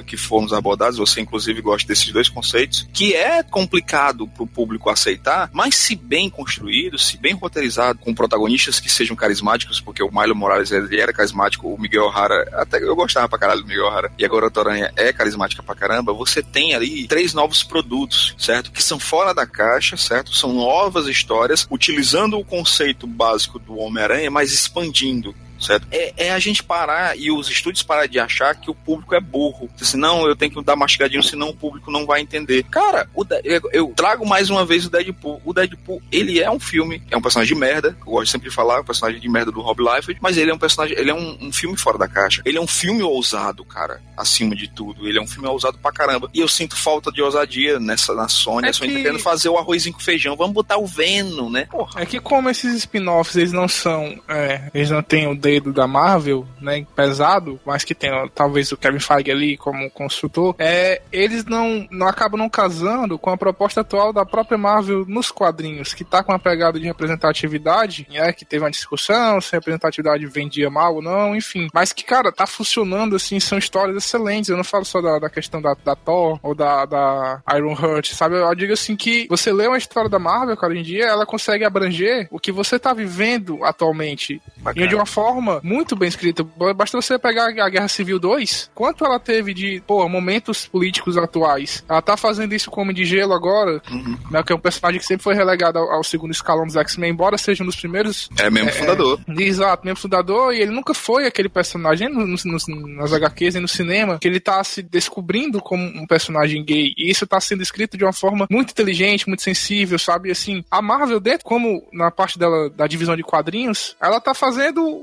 que fomos abordados, você inclusive gosta desses dois conceitos, que é complicado pro público aceitar, mas se bem construído, se bem roteirizado, com protagonistas que sejam carismáticos, porque o Milo Morales ele era carismático, o Miguel O'Hara, até eu gostava pra caralho do Miguel O'Hara, e agora a Aranha é carismática pra caramba, você tem ali três novos produtos, certo? Que são fora da caixa, certo? São novas histórias, utilizando o conceito básico do Homem-Aranha, mas expandindo certo? É, é, a gente parar e os estúdios parar de achar que o público é burro. Se não, eu tenho que dar mastigadinho, senão o público não vai entender. Cara, o, eu, eu, trago mais uma vez o Deadpool. O Deadpool, ele é um filme, é um personagem de merda, eu gosto sempre de falar, um personagem de merda do Rob Liefeld, mas ele é um personagem, ele é um, um, filme fora da caixa. Ele é um filme ousado, cara, acima de tudo. Ele é um filme ousado pra caramba. E eu sinto falta de ousadia nessa na Sony. É a Sony que... tá querendo fazer o arrozinho com feijão. Vamos botar o Venom, né? Porra. É que como esses spin-offs, eles não são, é, eles não têm o dedo da Marvel, né, pesado, mas que tem talvez o Kevin Feige ali como construtor, é, eles não, não acabam não casando com a proposta atual da própria Marvel nos quadrinhos, que tá com uma pegada de representatividade, né, que teve uma discussão se representatividade vendia mal ou não, enfim, mas que, cara, tá funcionando assim, são histórias excelentes, eu não falo só da, da questão da, da Thor ou da, da Iron Heart, sabe, eu digo assim que você lê uma história da Marvel, cara, hoje em dia, ela consegue abranger o que você tá vivendo atualmente, Bacana. e de uma forma muito bem escrita. Basta você pegar a Guerra Civil 2, quanto ela teve de, pô, momentos políticos atuais. Ela tá fazendo isso com Homem de Gelo agora, uhum. né, que é um personagem que sempre foi relegado ao, ao segundo escalão dos X-Men, embora seja um dos primeiros. É mesmo é, fundador. É, exato, mesmo fundador, e ele nunca foi aquele personagem no, no, nas HQs e no cinema, que ele tá se descobrindo como um personagem gay. E isso tá sendo escrito de uma forma muito inteligente, muito sensível, sabe? Assim, a Marvel, dentro, como na parte dela da divisão de quadrinhos, ela tá fazendo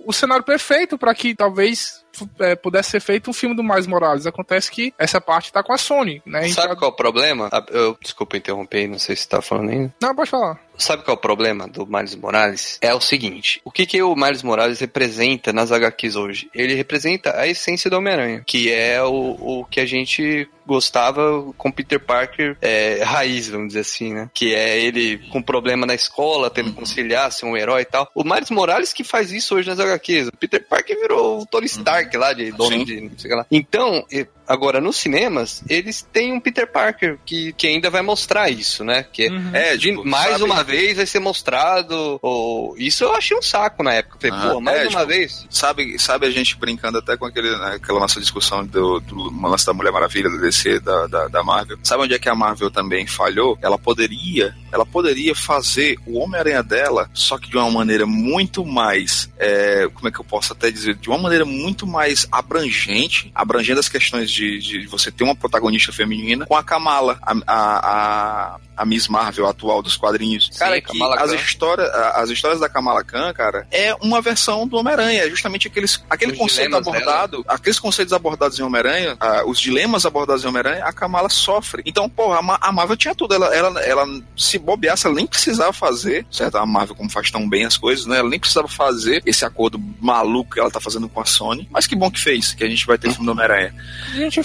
o cenário perfeito feito para que talvez é, pudesse ser feito um filme do Miles Morales. Acontece que essa parte tá com a Sony, né? Sabe então... qual é o problema? Ah, eu, desculpa interromper, não sei se tá falando ainda. Não, pode falar. Sabe qual é o problema do Miles Morales? É o seguinte: o que, que o Miles Morales representa nas HQs hoje? Ele representa a essência do Homem-Aranha, que é o, o que a gente gostava com Peter Parker é, raiz, vamos dizer assim, né? Que é ele com problema na escola, tendo que conciliar, ser um herói e tal. O Miles Morales que faz isso hoje nas HQs. O Peter Parker virou o Tony Stark lá, de dono de não sei lá. Então, Agora, nos cinemas, eles têm um Peter Parker que, que ainda vai mostrar isso, né? Que uhum. é, de, tipo, mais sabe? uma vez vai ser mostrado. Ou... Isso eu achei um saco na época. Falei, ah, pô, mais é, uma tipo, vez. Sabe, sabe a gente brincando até com aquele, né, aquela nossa discussão do, do lance da Mulher Maravilha, do DC, da, da, da, Marvel. Sabe onde é que a Marvel também falhou? Ela poderia, ela poderia fazer o Homem-Aranha dela, só que de uma maneira muito mais, é, como é que eu posso até dizer, de uma maneira muito mais abrangente, abrangendo as questões de, de você ter uma protagonista feminina com a Kamala, a, a, a Miss Marvel atual dos quadrinhos. Sim, cara, que as, histórias, as histórias da Kamala Khan, cara, é uma versão do Homem-Aranha. É justamente aqueles, aquele os conceito abordado, dela. aqueles conceitos abordados em Homem-Aranha, uh, os dilemas abordados em Homem-Aranha, a Kamala sofre. Então, porra, a, a Marvel tinha tudo. Ela, ela, ela se bobeasse, ela nem precisava fazer, certo? A Marvel, como faz tão bem as coisas, né? Ela nem precisava fazer esse acordo maluco que ela tá fazendo com a Sony. Mas que bom que fez, que a gente vai ter filme do Homem-Aranha.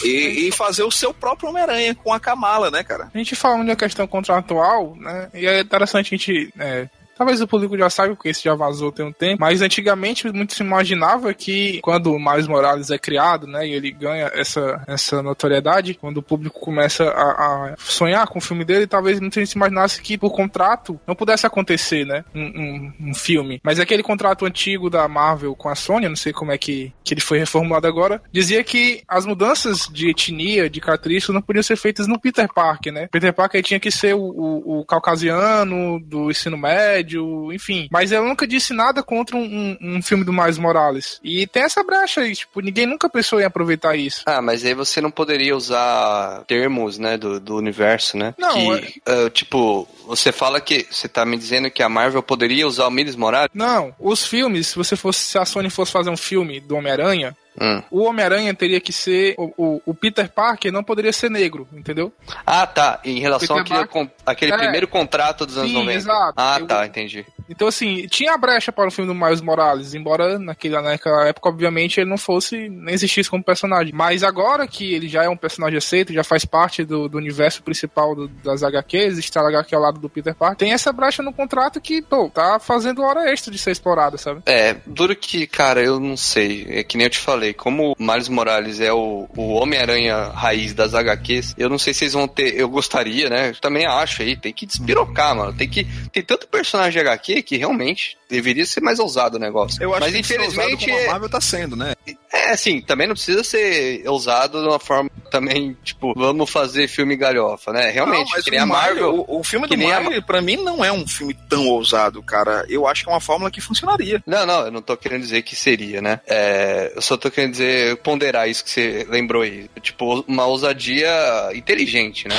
E, e, fazer o seu próprio Homem-Aranha com a Kamala, né, cara? A gente falando de questão contratual, né? E é interessante a gente é, Talvez o público já saiba, porque esse já vazou tem um tempo. Mas antigamente muito se imaginava que quando o Miles Morales é criado, né, e ele ganha essa, essa notoriedade, quando o público começa a, a sonhar com o filme dele, talvez muita gente se imaginasse que por contrato não pudesse acontecer, né, um, um, um filme. Mas aquele contrato antigo da Marvel com a Sony, não sei como é que, que ele foi reformulado agora, dizia que as mudanças de etnia, de características, não podiam ser feitas no Peter Parker, né? Peter Parker tinha que ser o, o, o caucasiano do ensino médio, enfim. Mas ela nunca disse nada contra um, um, um, filme do Miles Morales. E tem essa brecha aí, tipo, ninguém nunca pensou em aproveitar isso. Ah, mas aí você não poderia usar termos, né, do, do universo, né? Não, que, é... uh, tipo, você fala que, você tá me dizendo que a Marvel poderia usar o Miles Morales? Não, os filmes, se você fosse, se a Sony fosse fazer um filme do Homem-Aranha, Hum. O Homem-Aranha teria que ser. O, o, o, Peter Parker não poderia ser negro, entendeu? Ah, tá. Em relação àquele, àquele é, primeiro contrato dos anos sim, 90. Exato. Ah, Eu, tá, entendi. Então, assim, tinha a brecha para o filme do Miles Morales, embora naquela, naquela época, obviamente, ele não fosse, nem existisse como personagem. Mas agora que ele já é um personagem aceito, já faz parte do, do universo principal do, das HQs, está HQ ao lado do Peter Parker, tem essa brecha no contrato que, pô, tá fazendo hora extra de ser explorada, sabe? É, duro que, cara, eu não sei. É que nem eu te falei, como o Miles Morales é o, o Homem-Aranha raiz das HQs, eu não sei se eles vão ter. Eu gostaria, né? Eu também acho aí, tem que despirocar, mano. Tem que. Tem tanto personagem de HQ que realmente deveria ser mais ousado o negócio. Eu acho Mas, que infelizmente. Como a Marvel tá sendo, né? É, assim, também não precisa ser ousado de uma forma também, tipo, vamos fazer filme galhofa, né? Realmente, não, que nem a Marvel. O, o filme do Marvel, a... pra mim, não é um filme tão ousado, cara. Eu acho que é uma fórmula que funcionaria. Não, não, eu não tô querendo dizer que seria, né? É, eu só tô querendo dizer, ponderar isso que você lembrou aí. Tipo, uma ousadia inteligente, né?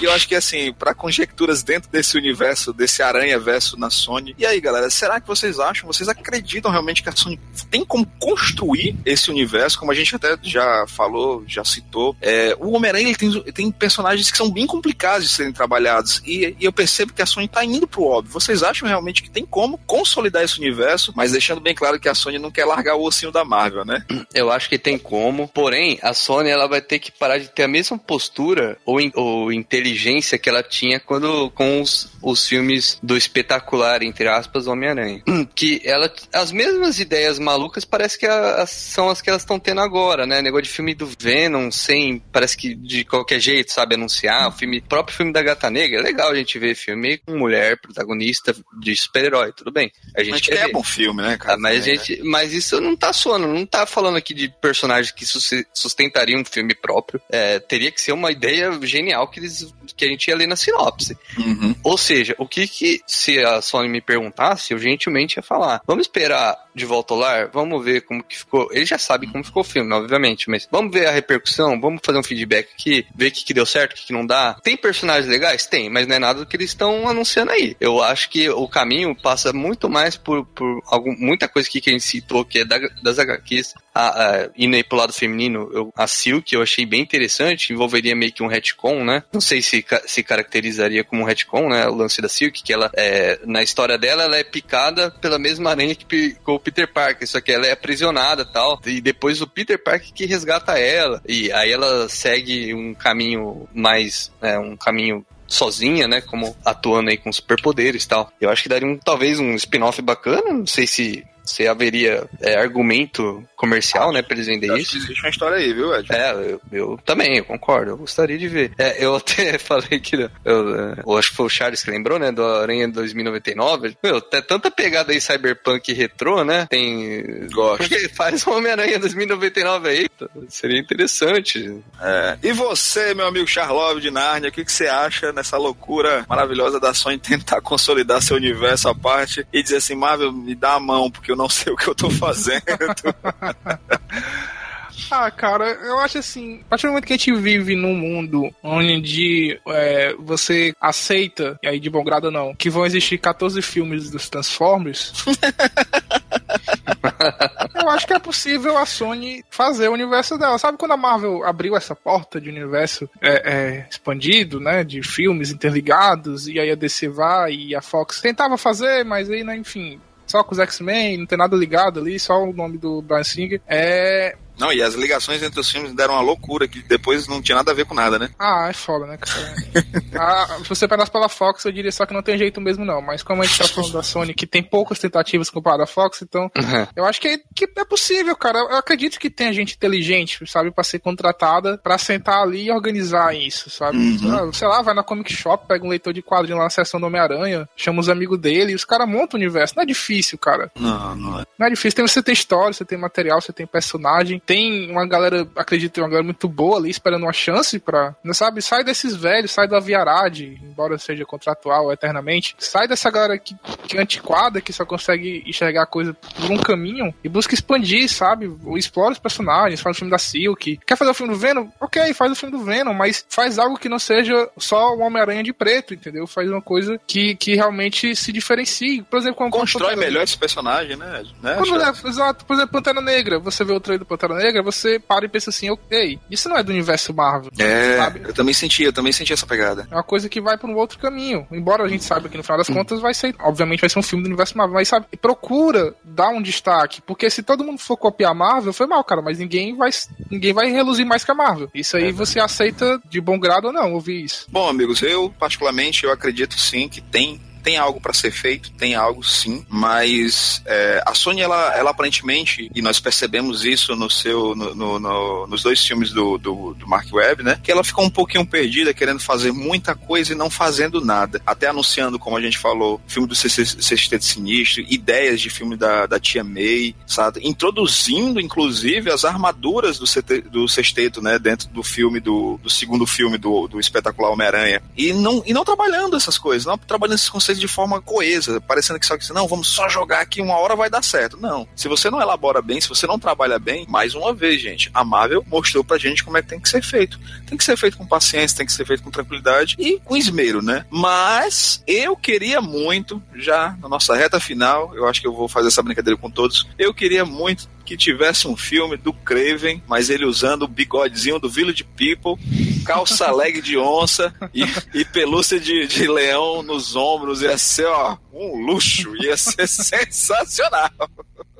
E eu acho que, assim, para conjecturas dentro desse universo, desse Aranha verso na Sony. E aí, galera, será que vocês acham, vocês acreditam realmente que a Sony tem como construir esse universo, como a gente até já falou, já citou? É, o Homem-Aranha tem, tem personagens que são bem complicados de serem trabalhados. E, e eu percebo que a Sony tá indo pro óbvio. Vocês acham realmente que tem como consolidar esse universo, mas deixando bem claro que a Sony não quer largar o ossinho da Marvel, né? Eu acho que tem como. Porém, a Sony ela vai ter que parar de ter a mesma postura ou, in, ou inteligência que ela tinha quando com os, os filmes do espetacular, entre aspas, Homem-Aranha. Que ela. As mesmas ideias malucas parece que a, são as que elas estão tendo agora, né? Negócio de filme do Venom, sem. Parece que de qualquer jeito, sabe, anunciar. O filme, próprio filme da Gata Negra. É legal a gente ver filme com mulher protagonista de super-herói, tudo bem. A gente mas quer é bom filme, né, cara? Ah, mas, é, gente, mas isso não tá soando, não tá falando aqui de personagens que sustentariam um filme próprio. É, teria que ser uma ideia genial que, eles, que a gente ia ler na sinopse. Uhum. Ou seja, o que que, se a Sony me perguntasse, eu gentilmente ia falar, vamos esperar de volta ao lar, vamos ver como que ficou. Ele já sabe como ficou o filme, obviamente, mas vamos ver a repercussão, vamos fazer um feedback aqui, ver o que, que deu certo, o que, que não dá. Tem personagens legais? Tem, mas não é nada do que eles estão anunciando aí. Eu acho que o caminho passa muito mais por, por algum, muita coisa que a gente citou, que é da, das HQs, a, a, indo aí pro lado feminino, eu, a Silk eu achei bem interessante, envolveria meio que um retcon, né? Não sei se se caracterizaria como um retcon, né? O lance da Silk, que ela, é, na história dela, ela é picada pela mesma aranha que picou o Peter Parker, só que ela é aprisionada tal, e depois o Peter Parker que resgata ela, e aí ela segue um caminho mais, é, um caminho sozinha, né? Como atuando aí com superpoderes e tal. Eu acho que daria um, talvez um spin-off bacana. Não sei se se haveria é, argumento comercial, né, pra eles venderem isso. Existe uma história aí, viu, Ed? É, eu, eu também, eu concordo, eu gostaria de ver. É, eu até falei que, eu, eu, acho que foi o Charles que lembrou, né, do Aranha 2099. Meu, tem tanta pegada aí cyberpunk retrô, né, tem... Gosto. Porque faz um Homem-Aranha 2099 aí, seria interessante. É. E você, meu amigo Charlove de Narnia, o que, que você acha nessa loucura maravilhosa da Sony tentar consolidar seu universo à parte e dizer assim, Marvel, me dá a mão, porque eu não sei o que eu tô fazendo. Ah, cara, eu acho assim, a partir do momento que a gente vive num mundo onde é, você aceita, e aí de bom grado não, que vão existir 14 filmes dos Transformers. eu acho que é possível a Sony fazer o universo dela. Sabe quando a Marvel abriu essa porta de universo é, é, expandido, né? De filmes interligados, e aí a DC vai e a Fox tentava fazer, mas aí, né, enfim, só com os X-Men, não tem nada ligado ali, só o nome do Brian Singer. É, não, e as ligações entre os filmes deram uma loucura, que depois não tinha nada a ver com nada, né? Ah, é foda, né, cara? ah, se você pegasse pela Fox, eu diria só que não tem jeito mesmo, não. Mas como a gente tá falando da Sony, que tem poucas tentativas comparado à Fox, então uhum. eu acho que é, que é possível, cara. Eu acredito que tem gente inteligente, sabe, para ser contratada, para sentar ali e organizar isso, sabe? Uhum. Sei lá, vai na Comic Shop, pega um leitor de quadrinho lá na seção do Homem-Aranha, chama os amigos dele e os caras montam o universo. Não é difícil, cara. Não, não é. Não é difícil. Tem, você tem história, você tem material, você tem personagem. Tem uma galera, acredito, uma galera muito boa ali esperando uma chance pra, não sabe, sai desses velhos, sai da Viarade, embora seja contratual eternamente, sai dessa galera que, que é antiquada, que só consegue enxergar a coisa por um caminho e busca expandir, sabe? Explora os personagens, faz o filme da Silk. Quer fazer o filme do Venom? Ok, faz o filme do Venom, mas faz algo que não seja só o Homem-Aranha de preto, entendeu? Faz uma coisa que, que realmente se diferencie. Por exemplo, quando Constrói melhor esse personagem, né? né quando, é, exato. Por exemplo, Pantera Negra. Você vê o trailer do Pantera Negra, você para e pensa assim, ok, isso não é do universo Marvel. É, sabe? eu também senti, eu também senti essa pegada. É uma coisa que vai para um outro caminho. Embora a gente saiba que no final das contas vai ser, obviamente vai ser um filme do universo Marvel, mas sabe, procura dar um destaque, porque se todo mundo for copiar Marvel, foi mal, cara, mas ninguém vai ninguém vai reluzir mais que a Marvel. Isso aí é. você aceita de bom grado ou não, ouvir isso. Bom, amigos, eu particularmente eu acredito sim que tem tem algo para ser feito, tem algo sim, mas é, a Sony, ela, ela aparentemente, e nós percebemos isso no seu, no, no, no, nos dois filmes do, do, do, Mark Webb, né? Que ela ficou um pouquinho perdida, querendo fazer muita coisa e não fazendo nada. Até anunciando, como a gente falou, filme do Sexteto Sinistro, ideias de filme da, da Tia May, sabe? Introduzindo, inclusive, as armaduras do, CT, do Sexteto, né? Dentro do filme, do, do segundo filme do, do espetacular Homem-Aranha. E não, e não trabalhando essas coisas, não trabalhando esses conceitos de forma coesa, parecendo que só que não, vamos só jogar aqui uma hora vai dar certo. Não. Se você não elabora bem, se você não trabalha bem, mais uma vez, gente, a Marvel mostrou pra gente como é que tem que ser feito. Tem que ser feito com paciência, tem que ser feito com tranquilidade e com esmero, né? Mas eu queria muito, já na nossa reta final, eu acho que eu vou fazer essa brincadeira com todos, eu queria muito que tivesse um filme do Craven, mas ele usando o bigodezinho do Village People, calça leg de onça e, e pelúcia de, de leão nos ombros. Ia ser, ó, um luxo. Ia ser sensacional.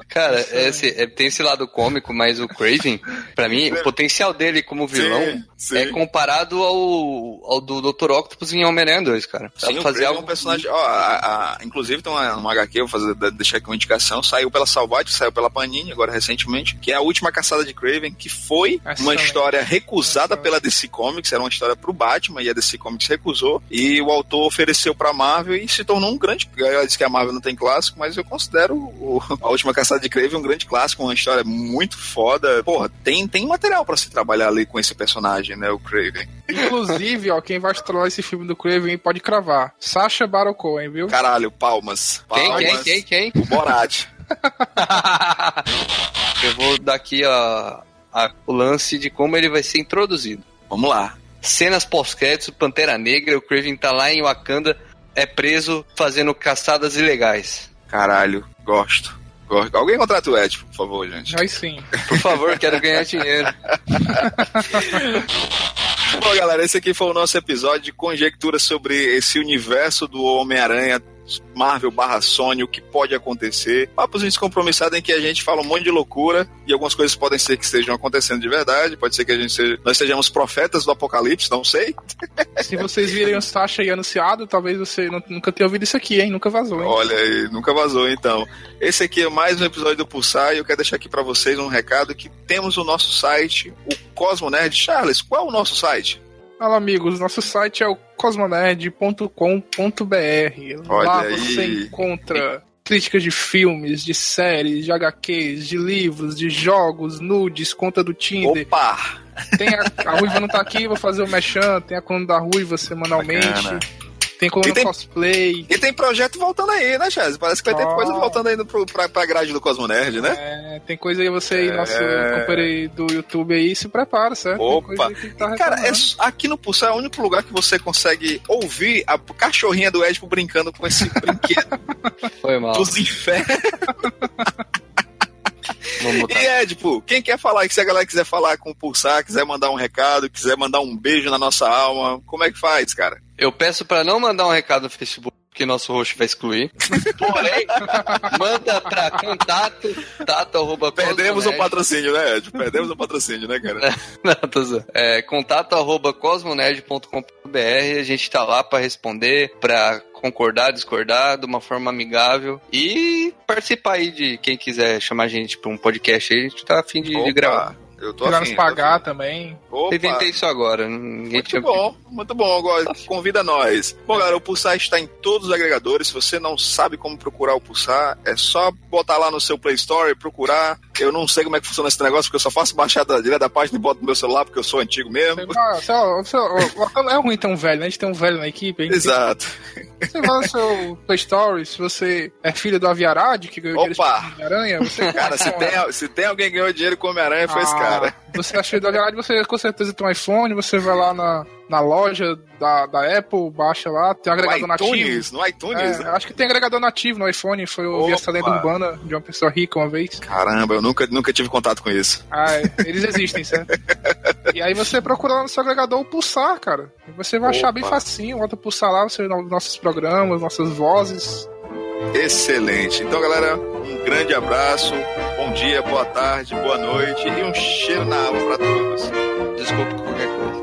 Cara, esse, é, tem esse lado cômico, mas o Craven, para mim, o potencial dele como vilão sim, sim. é comparado ao, ao do Dr. Octopus em Homem-Aranha 2, cara. Sim, fazer algo... é um personagem. Ó, a, a, inclusive tem uma, uma HQ, vou fazer, deixar aqui uma indicação. Saiu pela Salvati, saiu pela Panini, agora recentemente, que é a última caçada de Craven, que foi uma história recusada pela DC Comics, era uma história pro Batman, e a DC Comics recusou. E o autor ofereceu pra Marvel e se tornou um grande. Ela disse que a Marvel não tem clássico, mas eu considero o, a última caçada de Crave um grande clássico, uma história muito foda. Porra, tem, tem material para se trabalhar ali com esse personagem, né? O Craven. Inclusive, ó, quem vai estrelar esse filme do Craven pode cravar. Sasha Baron Cohen, viu? Caralho, palmas. palmas. Quem, quem, quem, quem? O Borat. Eu vou dar aqui a, a, o lance de como ele vai ser introduzido. Vamos lá. Cenas pós-créditos, Pantera Negra, o Craven tá lá em Wakanda, é preso fazendo caçadas ilegais. Caralho, gosto. Alguém contrata o Ed, por favor, gente. Aí sim. Por favor, quero ganhar dinheiro. Bom, galera, esse aqui foi o nosso episódio de conjectura sobre esse universo do Homem-Aranha Marvel barra Sony, o que pode acontecer. Papos descompromissados em que a gente fala um monte de loucura e algumas coisas podem ser que estejam acontecendo de verdade, pode ser que a gente seja, nós sejamos profetas do apocalipse, não sei. Se vocês virem o Sasha aí anunciado, talvez você nunca tenha ouvido isso aqui, hein? Nunca vazou, hein? Olha aí, nunca vazou então. Esse aqui é mais um episódio do Pulsar e eu quero deixar aqui para vocês um recado que temos o nosso site, o Cosmo Nerd. Charles, qual é o nosso site? Fala amigos, nosso site é o cosmonerd.com.br. Lá aí. você encontra críticas de filmes, de séries, de HQs, de livros, de jogos, nudes, conta do Tinder. Opa! Tem a, a Ruiva não tá aqui, vou fazer o mechan, tem a conta da Ruiva semanalmente. Bacana. Tem como tem, cosplay. E tem projeto voltando aí, né, Chaz? Parece que vai ter oh. coisa voltando aí pro, pra, pra grade do Cosmo Nerd, né? É, tem coisa aí, você aí, é... nosso companheiro do YouTube aí, se prepara, certo? Opa! Tá cara, é, aqui no Pulsar é o único lugar que você consegue ouvir a cachorrinha do Edipo brincando com esse brinquedo. Foi mal. Dos infernos. E é, tipo, quem quer falar, se a galera quiser falar com o Pulsar, quiser mandar um recado, quiser mandar um beijo na nossa alma, como é que faz, cara? Eu peço para não mandar um recado no Facebook que nosso host vai excluir. Porém, manda pra contato, tato, arroba, Perdemos o patrocínio, né, Ed? Perdemos o patrocínio, né, cara? não, tô é, contato arroba cosmonerd.com.br, a gente tá lá para responder, para concordar, discordar de uma forma amigável e participar aí de quem quiser chamar a gente para um podcast aí, a gente tá afim de, de gravar. Eu tô Querendo afim, pagar tô também. Opa. Eu inventei isso agora. Ninguém Muito tinha bom, muito bom. Agora, convida nós. Bom, galera, o Pulsar está em todos os agregadores. Se você não sabe como procurar o Pulsar, é só botar lá no seu Play Store e procurar. Eu não sei como é que funciona esse negócio, porque eu só faço baixada direto da página e boto no meu celular, porque eu sou antigo mesmo. Lá, é ruim ter um velho, né? A gente tem um velho na equipe. gente Exato. Você vai no seu Play Store, se você é filho do Aviarad, que ganhou Opa! dinheiro de aranha, você. Cara, se tem, se tem alguém que ganhou dinheiro com Homem-Aranha, foi esse Ah, cara. Você é filho do Aviarad, você com certeza tem um iPhone, você vai lá na, na loja da, da Apple, baixa lá, tem um agregador No nativo. iTunes, no iTunes. É, né? acho que tem agregador nativo no iPhone, foi eu vi essa lenda urbana de uma pessoa rica uma vez. Caramba, eu nunca, nunca tive contato com isso. Ah, é, eles existem, certo? E aí você procura lá no seu agregador o Pulsar, cara. E você vai achar Opa. bem facinho, o Pulsar lá, você vê nossos programas, nossas vozes. Excelente. Então, galera, um grande abraço, bom dia, boa tarde, boa noite e um cheiro na alma pra todos. Desculpa qualquer coisa.